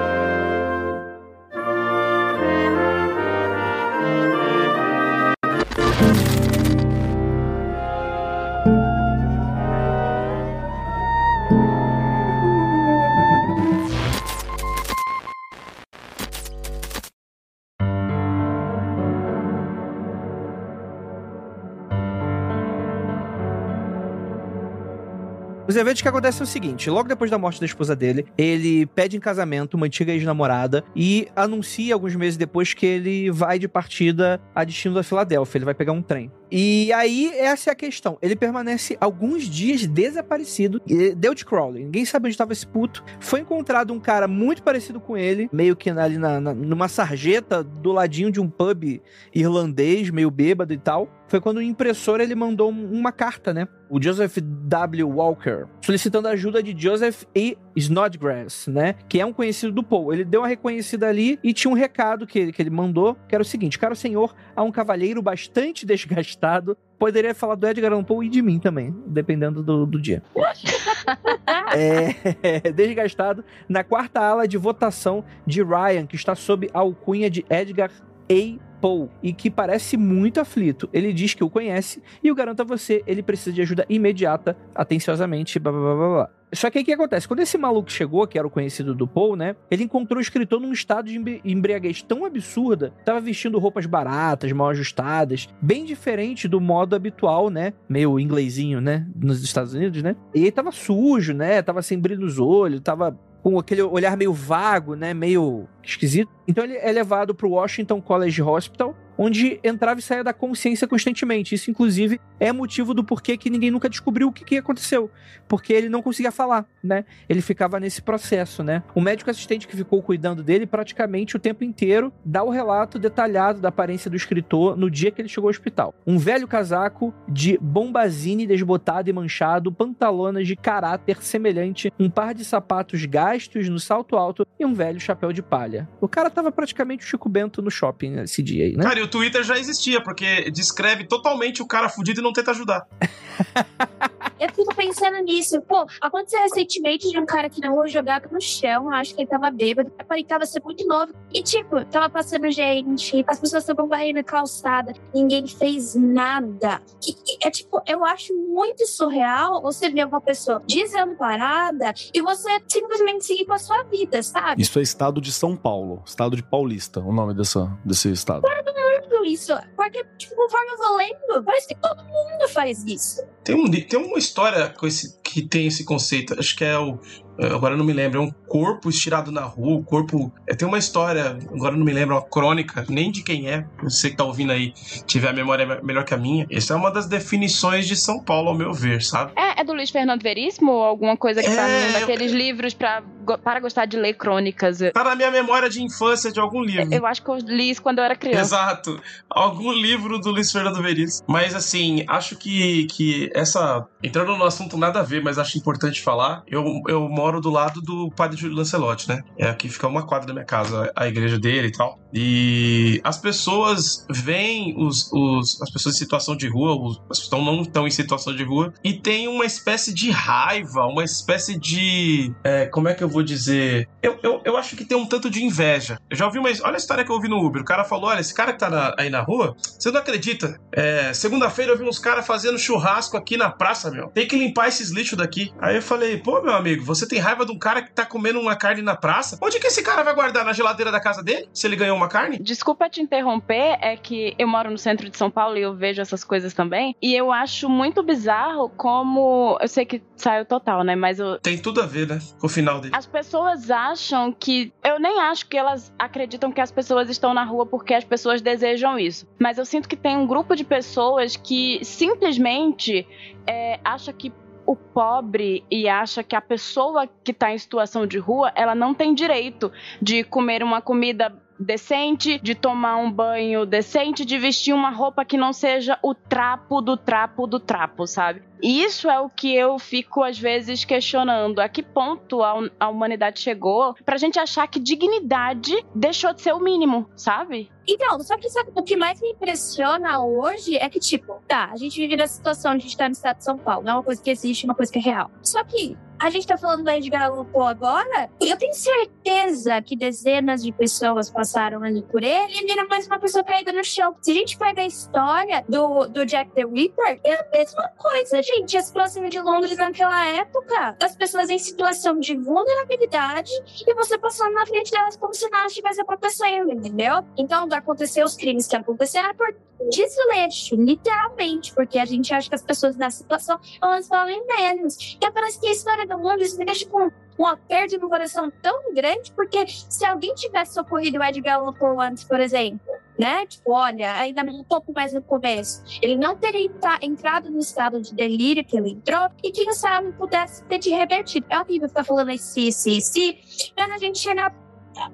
Os eventos que acontecem é o seguinte: logo depois da morte da esposa dele, ele pede em casamento uma antiga ex-namorada e anuncia alguns meses depois que ele vai de partida a destino da Filadélfia. Ele vai pegar um trem. E aí, essa é a questão. Ele permanece alguns dias desaparecido. Deu de Crowley. Ninguém sabe onde estava esse puto. Foi encontrado um cara muito parecido com ele, meio que ali na, na, numa sarjeta do ladinho de um pub irlandês, meio bêbado e tal. Foi quando o impressor ele mandou uma carta, né? O Joseph W. Walker, solicitando a ajuda de Joseph E. Snodgrass, né? Que é um conhecido do Paul. Ele deu uma reconhecida ali e tinha um recado que, que ele mandou, que era o seguinte: Caro senhor, há um cavalheiro bastante desgastado. Poderia falar do Edgar Allan Poe e de mim também, dependendo do, do dia. é, desgastado na quarta ala de votação de Ryan, que está sob a alcunha de Edgar A. Paul e que parece muito aflito. Ele diz que o conhece e o garanto a você, ele precisa de ajuda imediata, atenciosamente, blá blá blá blá. Só que aí o que acontece? Quando esse maluco chegou, que era o conhecido do Paul, né? Ele encontrou o escritor num estado de embriaguez tão absurda, tava vestindo roupas baratas, mal ajustadas, bem diferente do modo habitual, né? Meio inglesinho, né? Nos Estados Unidos, né? E ele tava sujo, né? Tava sem brilho nos olhos, tava com aquele olhar meio vago, né? Meio esquisito. Então ele é levado para o Washington College Hospital, onde entrava e saía da consciência constantemente. Isso, inclusive, é motivo do porquê que ninguém nunca descobriu o que, que aconteceu. Porque ele não conseguia falar, né? Ele ficava nesse processo, né? O médico assistente que ficou cuidando dele praticamente o tempo inteiro dá o relato detalhado da aparência do escritor no dia que ele chegou ao hospital. Um velho casaco de bombazine desbotado e manchado, pantalonas de caráter semelhante, um par de sapatos gastos no salto alto e um velho chapéu de palha. O cara tava praticamente o Chico Bento no shopping nesse dia aí, né? Cara, o Twitter já existia, porque descreve totalmente o cara fudido e não tenta ajudar. Eu fico pensando nisso. Pô, aconteceu recentemente de um cara que não jogava no chão, acho que ele tava bêbado, aparentava ser muito novo. E, tipo, tava passando gente, as pessoas estavam varrendo a calçada, ninguém fez nada. E, é tipo, eu acho muito surreal você ver uma pessoa desamparada e você simplesmente seguir com a sua vida, sabe? Isso é estado de São Paulo, estado de Paulista, o nome dessa, desse estado. Todo mundo isso, porque, tipo, conforme eu vou lendo, parece que todo mundo faz isso. Tem, um, tem uma história com esse, que tem esse conceito, acho que é o agora eu não me lembro, é um corpo estirado na rua, o corpo. É, tem uma história, agora eu não me lembro, uma crônica, nem de quem é, você que tá ouvindo aí tiver a memória melhor que a minha. Essa é uma das definições de São Paulo, ao meu ver, sabe? É, é do Luiz Fernando Veríssimo ou alguma coisa que tá é, tá num daqueles eu... livros pra, para gostar de ler crônicas? Tá na minha memória de infância de algum livro. Eu acho que eu li isso quando eu era criança. Exato. Algum livro do Luiz Fernando Veríssimo. Mas assim, acho que, que essa. Entrando no assunto nada a ver, mas acho importante falar. Eu, eu moro do lado do padre Júlio Lancelotti, né? É aqui fica uma quadra da minha casa, a igreja dele e tal. E as pessoas veem os, os, as pessoas em situação de rua, os, as pessoas não estão em situação de rua, e tem uma espécie de raiva, uma espécie de. É, como é que eu vou dizer? Eu, eu, eu acho que tem um tanto de inveja. Eu já ouvi uma. Olha a história que eu ouvi no Uber. O cara falou: olha, esse cara que tá na, aí na rua, você não acredita. É, Segunda-feira eu vi uns caras fazendo churrasco aqui na praça, meu. Tem que limpar esses lixos daqui. Aí eu falei: pô, meu amigo, você tem raiva de um cara que tá comendo uma carne na praça? Onde que esse cara vai guardar? Na geladeira da casa dele? Se ele ganhou uma carne? Desculpa te interromper, é que eu moro no centro de São Paulo e eu vejo essas coisas também. E eu acho muito bizarro como. Eu sei que saiu total, né? Mas eu. Tem tudo a ver, né? Com o final dele. As pessoas acham que. Eu nem acho que elas acreditam que as pessoas estão na rua porque as pessoas desejam isso. Mas eu sinto que tem um grupo de pessoas que simplesmente é, acha que o pobre e acha que a pessoa que está em situação de rua, ela não tem direito de comer uma comida decente, de tomar um banho decente, de vestir uma roupa que não seja o trapo do trapo do trapo, sabe? Isso é o que eu fico, às vezes, questionando. A que ponto a, a humanidade chegou pra gente achar que dignidade deixou de ser o mínimo, sabe? Então, só que sabe, o que mais me impressiona hoje é que, tipo, tá, a gente vive nessa situação a gente tá no estado de São Paulo. Não é uma coisa que existe, é uma coisa que é real. Só que a gente tá falando do Edgar Allan agora, eu tenho certeza que dezenas de pessoas passaram ali por ele e era mais uma pessoa caída no chão. Se a gente pega a história do, do Jack the Ripper, é a mesma coisa, gente. As próximas de Londres naquela época, as pessoas em situação de vulnerabilidade e você passando na frente delas como se nada estivesse acontecendo, entendeu? Então, acontecer os crimes que aconteceram por desleixo, literalmente, porque a gente acha que as pessoas nessa situação elas valem menos. E parece que a história do mundo isso me deixa com um aperto no coração tão grande, porque se alguém tivesse socorrido o Edgar Allan antes, por exemplo, né? Tipo, olha, ainda um pouco mais no começo, ele não teria entrado no estado de delírio que ele entrou e quem sabe pudesse ter te revertido. É horrível ficar falando esse, esse, esse, mas a gente chegar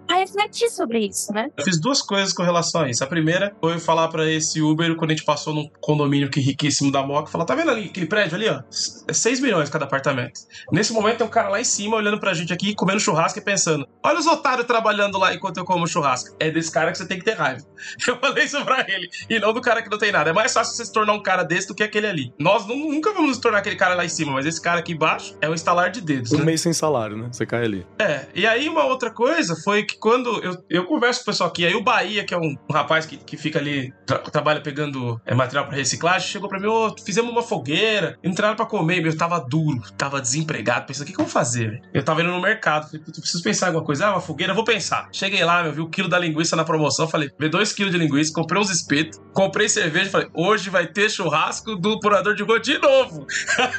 a refletir sobre isso, né? Eu fiz duas coisas com relação a isso. A primeira foi falar para esse Uber, quando a gente passou num condomínio que riquíssimo da Moca, falar: tá vendo ali aquele prédio ali, ó? É 6 milhões cada apartamento. Nesse momento tem um cara lá em cima olhando pra gente aqui, comendo churrasco e pensando: olha os otários trabalhando lá enquanto eu como churrasco. É desse cara que você tem que ter raiva. Eu falei isso pra ele. E não do cara que não tem nada. É mais fácil você se tornar um cara desse do que aquele ali. Nós nunca vamos nos tornar aquele cara lá em cima, mas esse cara aqui embaixo é um instalar de dedos. Um né? mês sem salário, né? Você cai ali. É. E aí uma outra coisa foi foi que quando eu, eu converso com o pessoal aqui, aí o Bahia, que é um, rapaz que, que fica ali, tra trabalha pegando é, material para reciclagem, chegou para mim, oh, fizemos uma fogueira, entraram para comer, meu, eu tava duro, tava desempregado, pensando, o que, que eu vou fazer? Eu tava indo no mercado, falei, preciso pensar em alguma coisa, ah, uma fogueira, vou pensar. Cheguei lá, meu, vi o quilo da linguiça na promoção, falei, vê dois quilos de linguiça, comprei uns espetos, comprei cerveja, falei, hoje vai ter churrasco do purador de rua de novo.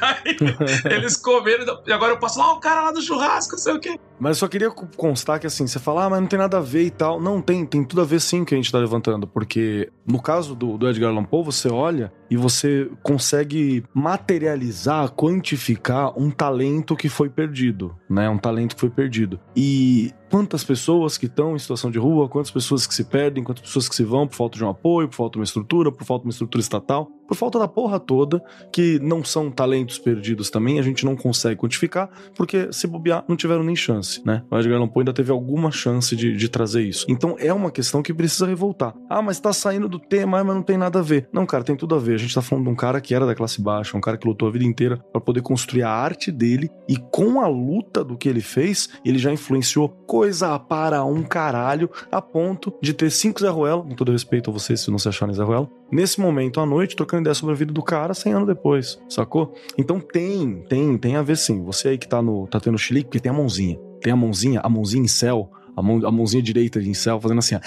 eles comeram, e agora eu passo lá, o cara lá do churrasco, sei o quê. Mas eu só queria constar que assim, você fala, ah, mas não tem nada a ver e tal. Não, tem, tem tudo a ver sim que a gente tá levantando, porque no caso do, do Edgar Allan Poe, você olha e você consegue materializar, quantificar um talento que foi perdido, né? Um talento que foi perdido. E quantas pessoas que estão em situação de rua, quantas pessoas que se perdem, quantas pessoas que se vão por falta de um apoio, por falta de uma estrutura, por falta de uma estrutura estatal, por falta da porra toda, que não são talentos perdidos também, a gente não consegue quantificar, porque se bobear, não tiveram nem chance, né? O Edgar Allan Poe ainda teve alguma chance de, de trazer isso. Então é uma questão que precisa revoltar. Ah, mas tá saindo do tema, mas não tem nada a ver. Não, cara, tem tudo a ver gente tá falando de um cara que era da classe baixa, um cara que lutou a vida inteira para poder construir a arte dele e com a luta do que ele fez, ele já influenciou coisa para um caralho a ponto de ter cinco Zé Ruelo, com todo respeito a vocês se não se acharem Zé Ruelo, nesse momento à noite trocando ideia sobre a vida do cara 100 anos depois, sacou? Então tem, tem, tem a ver sim. Você aí que tá no tá tendo chilique, porque tem a mãozinha. Tem a mãozinha, a mãozinha em céu, a, mão, a mãozinha direita em céu fazendo assim, ó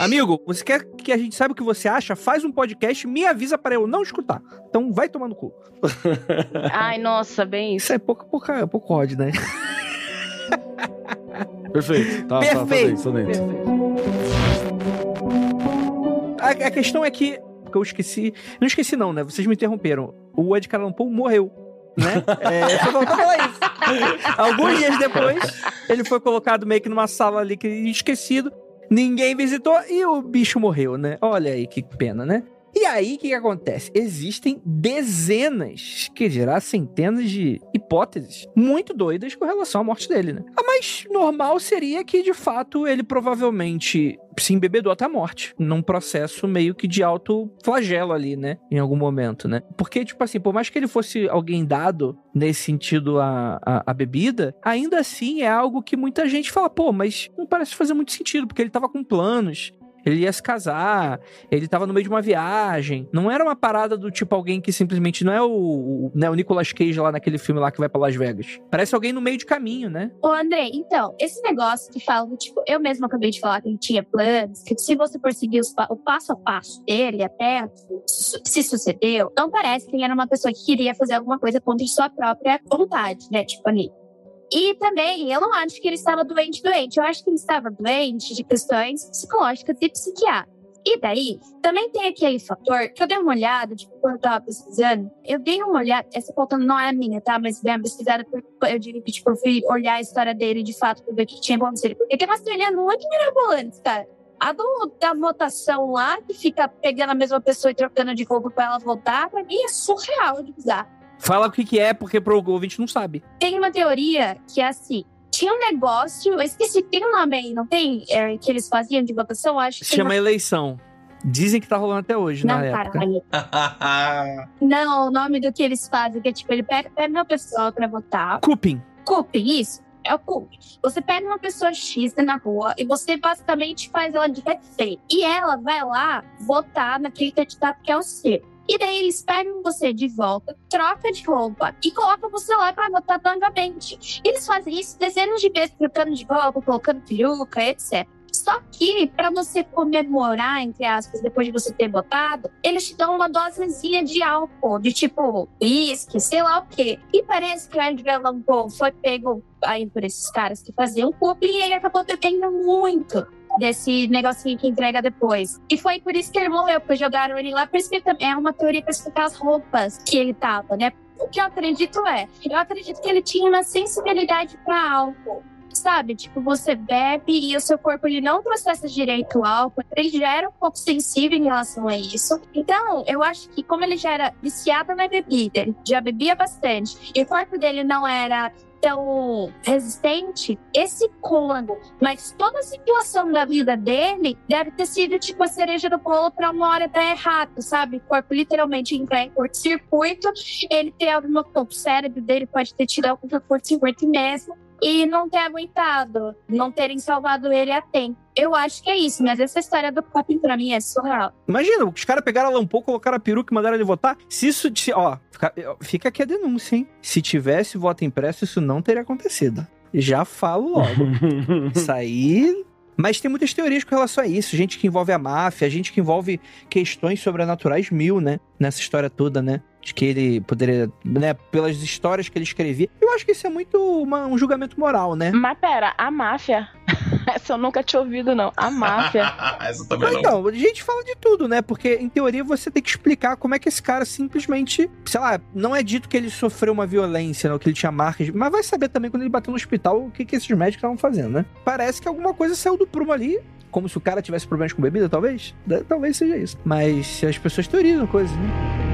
Amigo, você quer que a gente saiba o que você acha? Faz um podcast, me avisa para eu não escutar. Então vai tomar no cu. Ai, nossa, bem isso. Isso é pouco, pouco, pouco ódio, né? Perfeito. Tá, Perfeito. Tá, tá dentro, tá dentro. A, a questão é que. Porque eu esqueci. Não esqueci, não, né? Vocês me interromperam. O Edgar Allan Poe morreu. Né? É, só faltou falar isso. Alguns dias depois, ele foi colocado meio que numa sala ali que esquecido. Ninguém visitou e o bicho morreu, né? Olha aí que pena, né? E aí, o que, que acontece? Existem dezenas, que dirá centenas de hipóteses muito doidas com relação à morte dele, né? A mais normal seria que, de fato, ele provavelmente se embebedou até a morte, num processo meio que de alto flagelo ali, né? Em algum momento, né? Porque, tipo assim, por mais que ele fosse alguém dado nesse sentido a, a bebida, ainda assim é algo que muita gente fala, pô, mas não parece fazer muito sentido, porque ele tava com planos, ele ia se casar, ele tava no meio de uma viagem. Não era uma parada do tipo alguém que simplesmente não é o, né, o Nicolas Cage lá naquele filme lá que vai pra Las Vegas. Parece alguém no meio de caminho, né? Ô, André, então, esse negócio que fala, tipo, eu mesma acabei de falar que ele tinha planos, que se você for seguir os, o passo a passo dele até se sucedeu, não parece que ele era uma pessoa que queria fazer alguma coisa contra sua própria vontade, né? Tipo, ali. E também, eu não acho que ele estava doente, doente. Eu acho que ele estava doente de questões psicológicas e psiquiátricas. E daí, também tem aquele fator que eu dei uma olhada, tipo, quando eu tava pesquisando, eu dei uma olhada, essa pauta não é minha, tá? Mas bem pesquisada, eu diria que, tipo, eu fui olhar a história dele de fato pra ver o que tinha acontecido. Porque tem umas teorias muito mirabolantes, cara. A do, da votação lá, que fica pegando a mesma pessoa e trocando de roupa pra ela voltar, pra mim é surreal de bizarro. Fala o que, que é, porque pro ouvinte não sabe. Tem uma teoria que é assim. Tinha um negócio, eu esqueci, tem um nome aí, não tem? É, que eles faziam de votação, acho que. Se chama uma... eleição. Dizem que tá rolando até hoje, não, na época. Caralho. não, o nome do que eles fazem, que é tipo, ele pega, pega uma pessoa pra votar. Cupim. Cupim, isso. É o cupim. Você pega uma pessoa X na rua e você basicamente faz ela de refém. E ela vai lá votar naquele candidato que é o seu. E daí eles pegam você de volta, troca de roupa e colocam você lá para votar novamente. Eles fazem isso dezenas de vezes, trocando de roupa, colocando peruca, etc. Só que, para você comemorar, entre aspas, depois de você ter votado, eles te dão uma dosezinha de álcool, de tipo uísque, sei lá o quê. E parece que o Edgar Allan foi pego aí por esses caras que faziam culpa e ele acabou bebendo muito desse negocinho que entrega depois. E foi por isso que ele morreu, porque jogaram ele lá. Por isso que é uma teoria para explicar as roupas que ele tava, né? O que eu acredito é, eu acredito que ele tinha uma sensibilidade para álcool. Sabe, tipo, você bebe e o seu corpo ele não processa direito o álcool, ele já era um pouco sensível em relação a isso. Então, eu acho que como ele já era viciado na bebida, ele já bebia bastante, e o corpo dele não era tão resistente, esse combo, mas toda a situação da vida dele deve ter sido tipo a cereja do bolo para uma hora dar errado, sabe? O corpo literalmente entrar em curto-circuito, ele ter alguma o cérebro dele pode ter tido algum curto-circuito mesmo e não ter aguentado, não terem salvado ele a tempo. Eu acho que é isso, mas essa história do Coping pra mim é surreal. Imagina, os caras pegaram a Lampou, colocaram a peruca e mandaram ele votar. Se isso. Se, ó, fica, fica aqui a denúncia, hein? Se tivesse voto impresso, isso não teria acontecido. Já falo logo. isso aí mas tem muitas teorias com relação a isso. Gente que envolve a máfia, gente que envolve questões sobrenaturais mil, né? Nessa história toda, né? De que ele poderia, né? Pelas histórias que ele escrevia. Eu acho que isso é muito uma, um julgamento moral, né? Mas pera, a máfia. Essa eu nunca tinha ouvido, não. A máfia. Essa também não. Então, a gente fala de tudo, né? Porque, em teoria, você tem que explicar como é que esse cara simplesmente, sei lá, não é dito que ele sofreu uma violência, não, que ele tinha marcas, mas vai saber também quando ele bateu no hospital o que, que esses médicos estavam fazendo, né? Parece que alguma coisa saiu do prumo ali, como se o cara tivesse problemas com bebida, talvez. Talvez seja isso. Mas as pessoas teorizam coisas, né?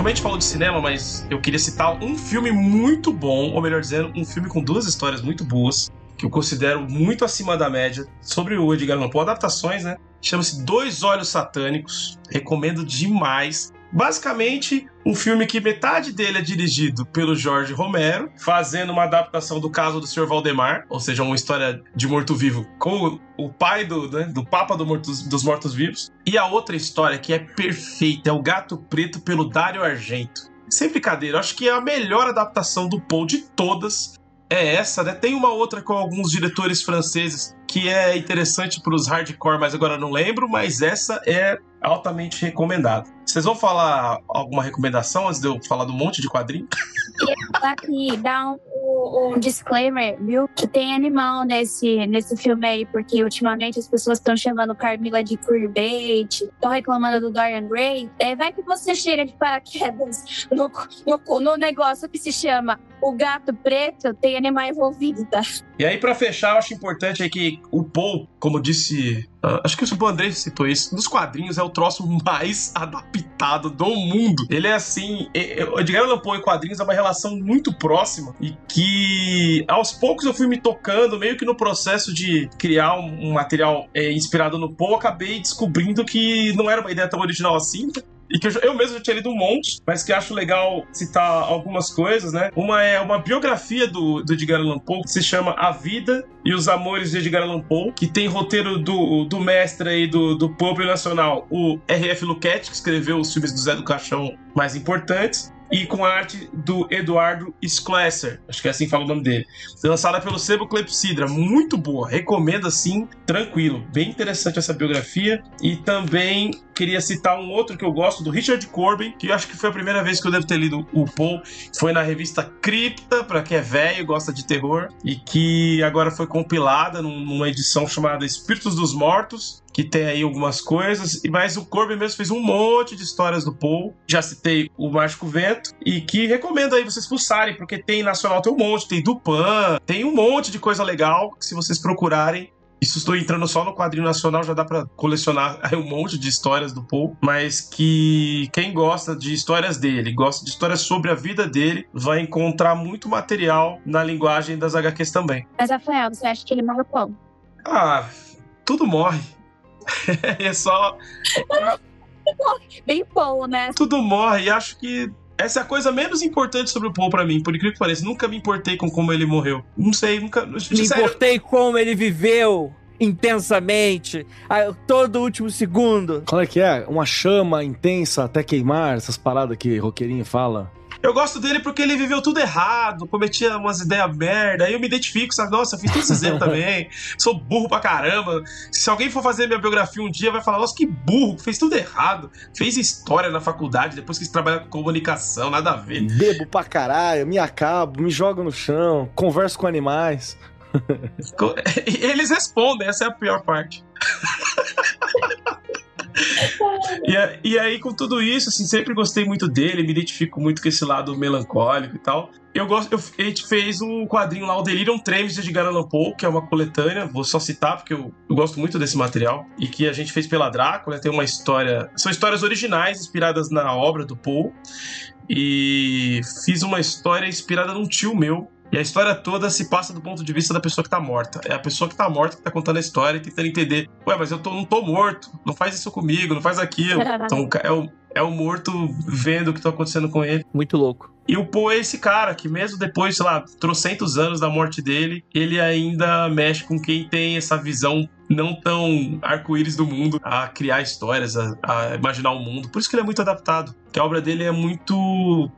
Como a gente falou de cinema, mas eu queria citar um filme muito bom, ou melhor dizendo, um filme com duas histórias muito boas, que eu considero muito acima da média, sobre o Edgar Allan Poe, adaptações, né? Chama-se Dois Olhos Satânicos, recomendo demais. Basicamente, um filme que metade dele é dirigido pelo Jorge Romero, fazendo uma adaptação do caso do Sr. Valdemar, ou seja, uma história de morto-vivo com o pai do, né, do Papa do mortos, dos Mortos-Vivos. E a outra história que é perfeita é O Gato Preto pelo Dário Argento. Sem brincadeira, acho que é a melhor adaptação do Poe de todas é essa, né? Tem uma outra com alguns diretores franceses que é interessante para os hardcore, mas agora não lembro, mas essa é altamente recomendada. Vocês vão falar alguma recomendação antes de eu falar do monte de quadrinho? Aqui, dá um, um, disclaimer, viu? Que tem animal nesse, nesse filme aí, porque ultimamente as pessoas estão chamando Carmila de queerbait, estão reclamando do Dorian Gray. É, vai que você cheira de paraquedas no, no, no negócio que se chama o gato preto tem animal envolvido, tá? E aí, para fechar, eu acho importante aí que o Paul, como disse. Uh, acho que o André citou isso. Nos quadrinhos é o troço mais adaptado do mundo. Ele é assim. O Edgar Allan Poe e quadrinhos é uma relação muito próxima e que aos poucos eu fui me tocando, meio que no processo de criar um, um material é, inspirado no Poe, acabei descobrindo que não era uma ideia tão original assim e que eu, eu, mesmo já tinha lido um monte, mas que acho legal citar algumas coisas, né? Uma é uma biografia do, do Edgar Allan Poe, que se chama A Vida e os Amores de Edgar Allan Poe, que tem roteiro do, do mestre aí do, do Pope Nacional, o R.F. Luquete, que escreveu os filmes do Zé do Caixão mais importantes e com a arte do Eduardo Schlesser, acho que é assim que fala o nome dele. Lançada pelo Sebo Clepsidra, muito boa, recomendo assim, tranquilo, bem interessante essa biografia. E também queria citar um outro que eu gosto, do Richard Corbin, que eu acho que foi a primeira vez que eu devo ter lido o Paul, foi na revista Cripta, para quem é velho, gosta de terror, e que agora foi compilada numa edição chamada Espíritos dos Mortos, que tem aí algumas coisas, mas o Corbin mesmo fez um monte de histórias do Paul. Já citei o Mágico Vento e que recomendo aí vocês pulsarem, porque tem nacional tem um monte, tem Dupan, tem um monte de coisa legal que se vocês procurarem isso estou entrando só no quadrinho nacional, já dá para colecionar aí um monte de histórias do Paul, mas que quem gosta de histórias dele, gosta de histórias sobre a vida dele, vai encontrar muito material na linguagem das HQs também. Mas, Rafael, você acha que ele morre como? Ah, tudo morre. é só. Bem bom, né? Tudo morre, e acho que essa é a coisa menos importante sobre o Paul para mim, por incrível que pareça. Nunca me importei com como ele morreu. Não sei, nunca. Me sério. importei como ele viveu intensamente, a, todo último segundo. Qual é que é? Uma chama intensa até queimar, essas paradas que roqueirinho fala. Eu gosto dele porque ele viveu tudo errado, cometia umas ideias merda. Aí eu me identifico, sabe? Nossa, eu fiz tudo esses erros também. Sou burro pra caramba. Se alguém for fazer minha biografia um dia, vai falar: Nossa, que burro, fez tudo errado. Fez história na faculdade, depois quis trabalhar com comunicação, nada a ver. Bebo pra caralho, me acabo, me jogo no chão, converso com animais. Eles respondem, essa é a pior parte. e, e, aí, com tudo isso, assim, sempre gostei muito dele, me identifico muito com esse lado melancólico e tal. Eu gosto, eu, a gente fez um quadrinho lá, o Delirium Tremes de Poe, que é uma coletânea, vou só citar porque eu, eu, gosto muito desse material, e que a gente fez pela Drácula, tem uma história, são histórias originais inspiradas na obra do Poe, e fiz uma história inspirada num tio meu, e a história toda se passa do ponto de vista da pessoa que tá morta. É a pessoa que tá morta que tá contando a história e tentando entender. Ué, mas eu tô, não tô morto. Não faz isso comigo, não faz aquilo. Então é o, é o morto vendo o que tá acontecendo com ele. Muito louco. E o Poe é esse cara que, mesmo depois, sei lá, trocentos anos da morte dele, ele ainda mexe com quem tem essa visão não tão arco-íris do mundo a criar histórias, a, a, imaginar o mundo. Por isso que ele é muito adaptado. Que a obra dele é muito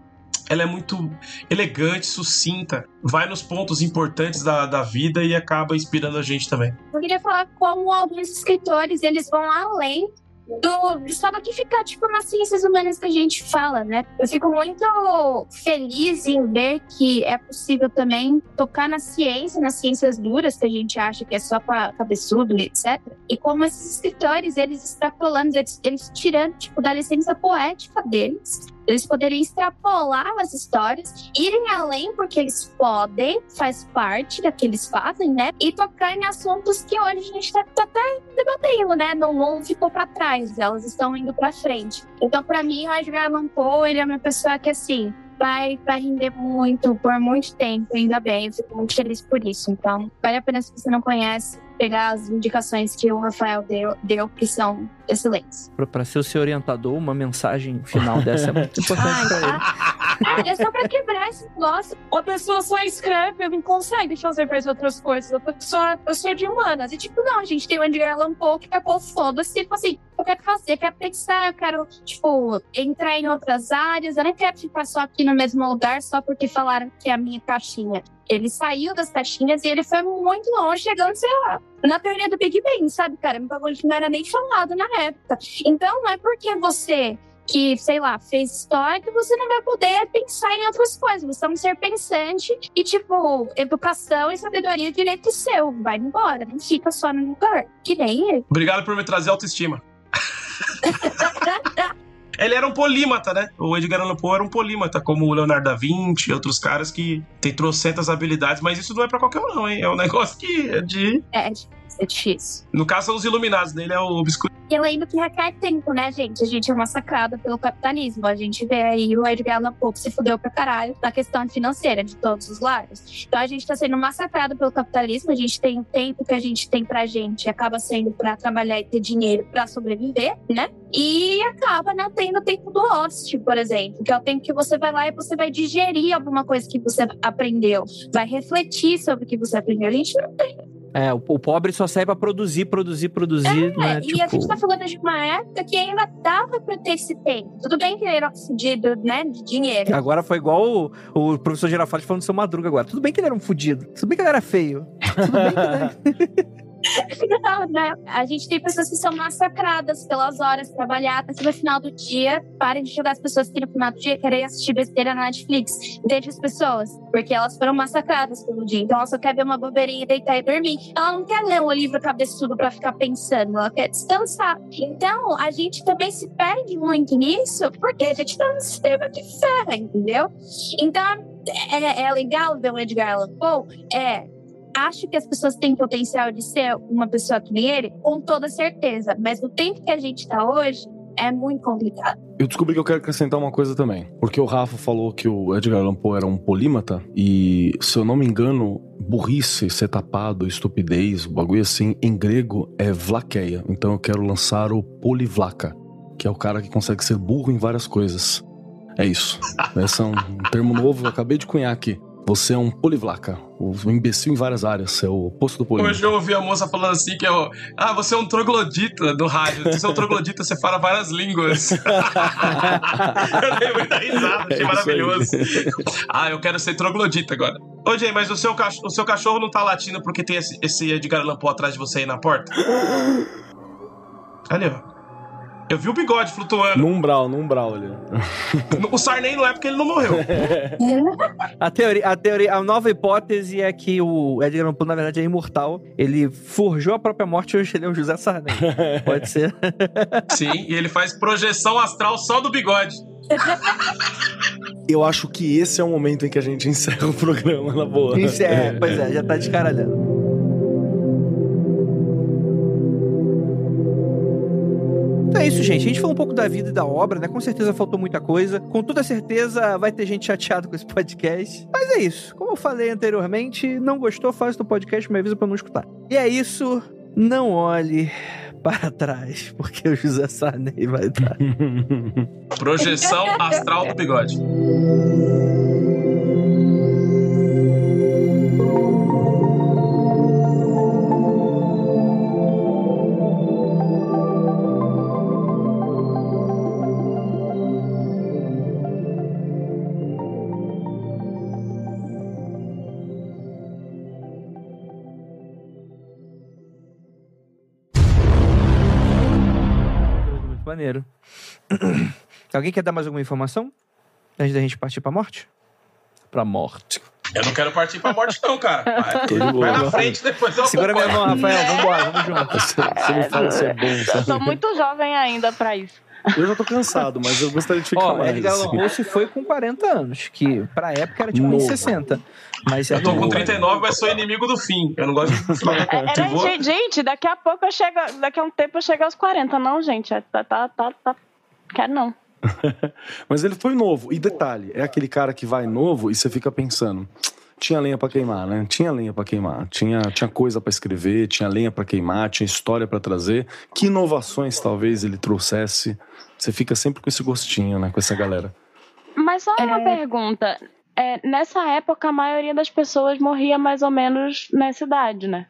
ela é muito elegante, sucinta, vai nos pontos importantes da, da vida e acaba inspirando a gente também. Eu queria falar como alguns escritores eles vão além do, só do que ficar, tipo, nas ciências humanas que a gente fala, né? Eu fico muito feliz em ver que é possível também tocar na ciência, nas ciências duras, que a gente acha que é só para cabeçudo, etc. E como esses escritores, eles extrapolando, eles, eles tirando, tipo, da licença poética deles eles poderiam extrapolar as histórias, irem além porque eles podem, faz parte da que eles fazem, né? E tocar em assuntos que hoje a gente está tá até debatendo, né? Não, não ficou para trás, elas estão indo para frente. Então, para mim, o Edgar Allan Poe, ele é uma pessoa que, assim, vai, vai render muito, por muito tempo, ainda bem. Eu fico muito feliz por isso. Então, vale a pena se você não conhece, pegar as indicações que o Rafael deu, deu que são excelentes. Para ser o seu orientador, uma mensagem final dessa é muito importante para ele. É só para quebrar esse negócio. A pessoa só escreve não consegue fazer mais outras coisas. A pessoa, eu sou de humanas. E tipo, não, a gente tem o Edgar Allan Poe que acabou foda-se. Tipo assim, eu quero fazer, eu quero pensar, eu quero, tipo, entrar em outras áreas, eu não quero ficar só aqui no mesmo lugar só porque falaram que é a minha caixinha. Ele saiu das caixinhas e ele foi muito longe, chegando, sei lá, na teoria do Big Bang, sabe, cara? Um bagulho que não era nem falado na época. Então, não é porque você que, sei lá, fez história, que você não vai poder pensar em outras coisas. Você é um ser pensante e, tipo, educação e sabedoria é direito seu. Vai embora, não fica só no lugar. Que nem ele. Obrigado por me trazer autoestima. Ele era um polímata, né? O Edgar Allan Poe era um polímata, como o Leonardo da Vinci e outros caras que tem trocentas habilidades, mas isso não é pra qualquer um, não, hein? É um negócio que é de. É, é difícil. No caso, são os iluminados, dele é o obscuro. E eu lembro que requer tempo, né, gente? A gente é massacrado pelo capitalismo. A gente vê aí o Edgar Allan Poe se fudeu pra caralho na questão financeira de todos os lares. Então a gente tá sendo massacrado pelo capitalismo. A gente tem o tempo que a gente tem pra gente, acaba sendo pra trabalhar e ter dinheiro pra sobreviver, né? E acaba não tendo o tempo do ócio, por exemplo, que é o tempo que você vai lá e você vai digerir alguma coisa que você aprendeu, vai refletir sobre o que você aprendeu. A gente não tem é, o, o, pobre só serve pra produzir, produzir, produzir. É, né? e tipo... a gente tá falando de uma época que ainda dava pra ter esse tempo. Tudo bem que ele era fudido, né? De dinheiro. Agora foi igual o, o professor Girafales falando do seu Madruga agora. Tudo bem que ele era um fudido. Tudo bem que ele era feio. Tudo bem que ele era... Não, né? A gente tem pessoas que são massacradas pelas horas trabalhadas no final do dia, parem de julgar as pessoas que no final do dia querem assistir besteira na Netflix. Deixe as pessoas, porque elas foram massacradas pelo dia. Então ela só quer ver uma bobeirinha, deitar e dormir. Ela não quer ler um livro cabeçudo para ficar pensando, ela quer descansar. Então a gente também se perde muito nisso, porque a gente tá num sistema de ferro, entendeu? Então é, é legal ver o Edgar Allan Poe? É, acho que as pessoas têm potencial de ser uma pessoa que nem ele, com toda certeza. Mas no tempo que a gente está hoje, é muito complicado. Eu descobri que eu quero acrescentar uma coisa também. Porque o Rafa falou que o Edgar Allan Poe era um polímata. E, se eu não me engano, burrice, ser tapado, estupidez, bagulho assim, em grego é vlaqueia. Então eu quero lançar o polivlaca, que é o cara que consegue ser burro em várias coisas. É isso. Esse é um termo novo, eu acabei de cunhar aqui. Você é um polivlaca, um imbecil em várias áreas, é o oposto do polímata. Hoje eu ouvi a moça falando assim que é o, ah, você é um troglodita do rádio. Você é um troglodita, você fala várias línguas. eu dei muita risada, achei é maravilhoso. ah, eu quero ser troglodita agora. Ô, Jay, mas o seu, cachorro, o seu cachorro não tá latindo porque tem esse, esse Edgar Allan Poe atrás de você aí na porta? Ali, ó. Eu vi o bigode flutuando. No umbral, no umbral ali. o Sarney não é porque ele não morreu. a, teoria, a teoria, a nova hipótese é que o Edgar Allan Poe, na verdade, é imortal. Ele forjou a própria morte e hoje ele é o José Sarney. Pode ser. Sim, e ele faz projeção astral só do bigode. Eu acho que esse é o momento em que a gente encerra o programa, na boa. é, pois é, já tá descaralhando. Isso, gente. A gente falou um pouco da vida e da obra, né? Com certeza faltou muita coisa. Com toda certeza vai ter gente chateada com esse podcast. Mas é isso. Como eu falei anteriormente, não gostou, faz do podcast, me avisa pra não escutar. E é isso. Não olhe para trás, porque o José Sarney vai estar. Projeção astral do bigode. Maneiro. Alguém quer dar mais alguma informação? Antes da gente partir pra morte? Pra morte. Eu não quero partir pra morte, não, cara. Vai, vai na frente, depois eu Segura minha mão, Rafael. Vambora, vamos junto. Você me fala se é bom, sabe? Eu sou muito jovem ainda pra isso. Eu já tô cansado, mas eu gostaria de ficar Ó, mais. Edgar Allan. Poe se foi com 40 anos, que pra época era tipo Novo. uns 60. Mas Eu tô com novo. 39, mas sou inimigo do fim. Eu não gosto de. Era, Eu vou- gente, gente, daqui a pouco eu chego. Daqui a um tempo eu chego aos 40. Não, gente. é- Tá, tá, tá, tá. Quero não. Mas ele foi novo. E detalhe, é aquele cara que vai novo e você fica pensando. Tinha lenha pra queimar, né? Tinha lenha pra queimar, tinha, tinha coisa pra escrever, tinha lenha pra queimar, tinha história pra trazer. Que inovações talvez ele trouxesse? Você fica sempre com esse gostinho, né? Com essa galera. Mas só uma É. pergunta. É, nessa época, a maioria das pessoas morria mais ou menos nessa idade, né?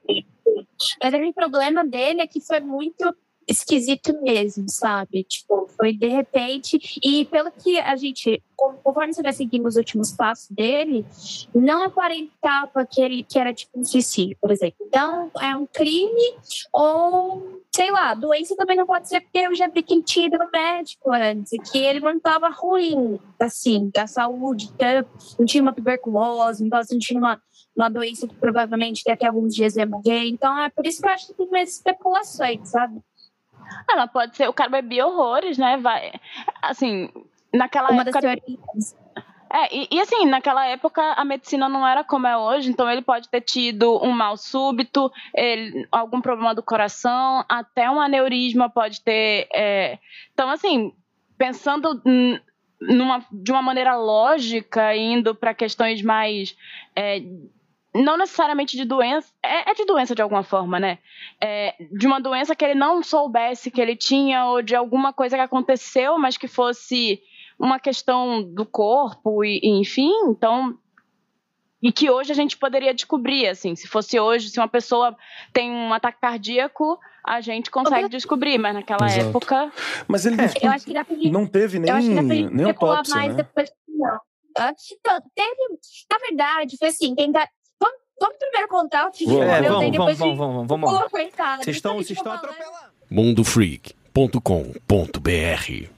Mas aquele problema dele é que foi muito esquisito mesmo, sabe? Tipo, foi de repente. E pelo que a gente, conforme você vai seguindo os últimos passos dele, não aparentava que ele que era tipo um suicídio, por exemplo. Então, é um crime ou. Sei lá, doença também não pode ser porque eu já vi que ele tinha ido no médico antes, que ele não estava ruim, assim, da saúde, não tinha uma tuberculose, não estava sentindo uma, uma doença que provavelmente daqui a alguns dias ia morrer. Então, é por isso que eu acho que tem mais especulações, sabe? Ah, mas pode ser, o cara bebia horrores, né? Vai, assim, naquela Uma época. das teorias. É, e, e, assim, naquela época a medicina não era como é hoje, então ele pode ter tido um mal súbito, ele, algum problema do coração, até um aneurisma pode ter. É... Então, assim, pensando numa, de uma maneira lógica, indo para questões mais. É, não necessariamente de doença, é, é, de doença de alguma forma, né? É, de uma doença que ele não soubesse que ele tinha, ou de alguma coisa que aconteceu, mas que fosse uma questão do corpo, e, e enfim, então. E que hoje a gente poderia descobrir, assim, se fosse hoje, se uma pessoa tem um ataque cardíaco, a gente consegue descobrir, mas naquela Exato. época. Mas ele Eu acho que dá pra gente, não teve nem, eu acho que nem autópsia, mais né? depois. Não. Então, teve, na verdade, foi assim, tentar, vamos, vamos primeiro contar o que Vamos. É, vamos, depois vamos, vamos, vamos, vamos. Pô, coitado. Vocês estão vocês estão atropelando. mundofreak.com.br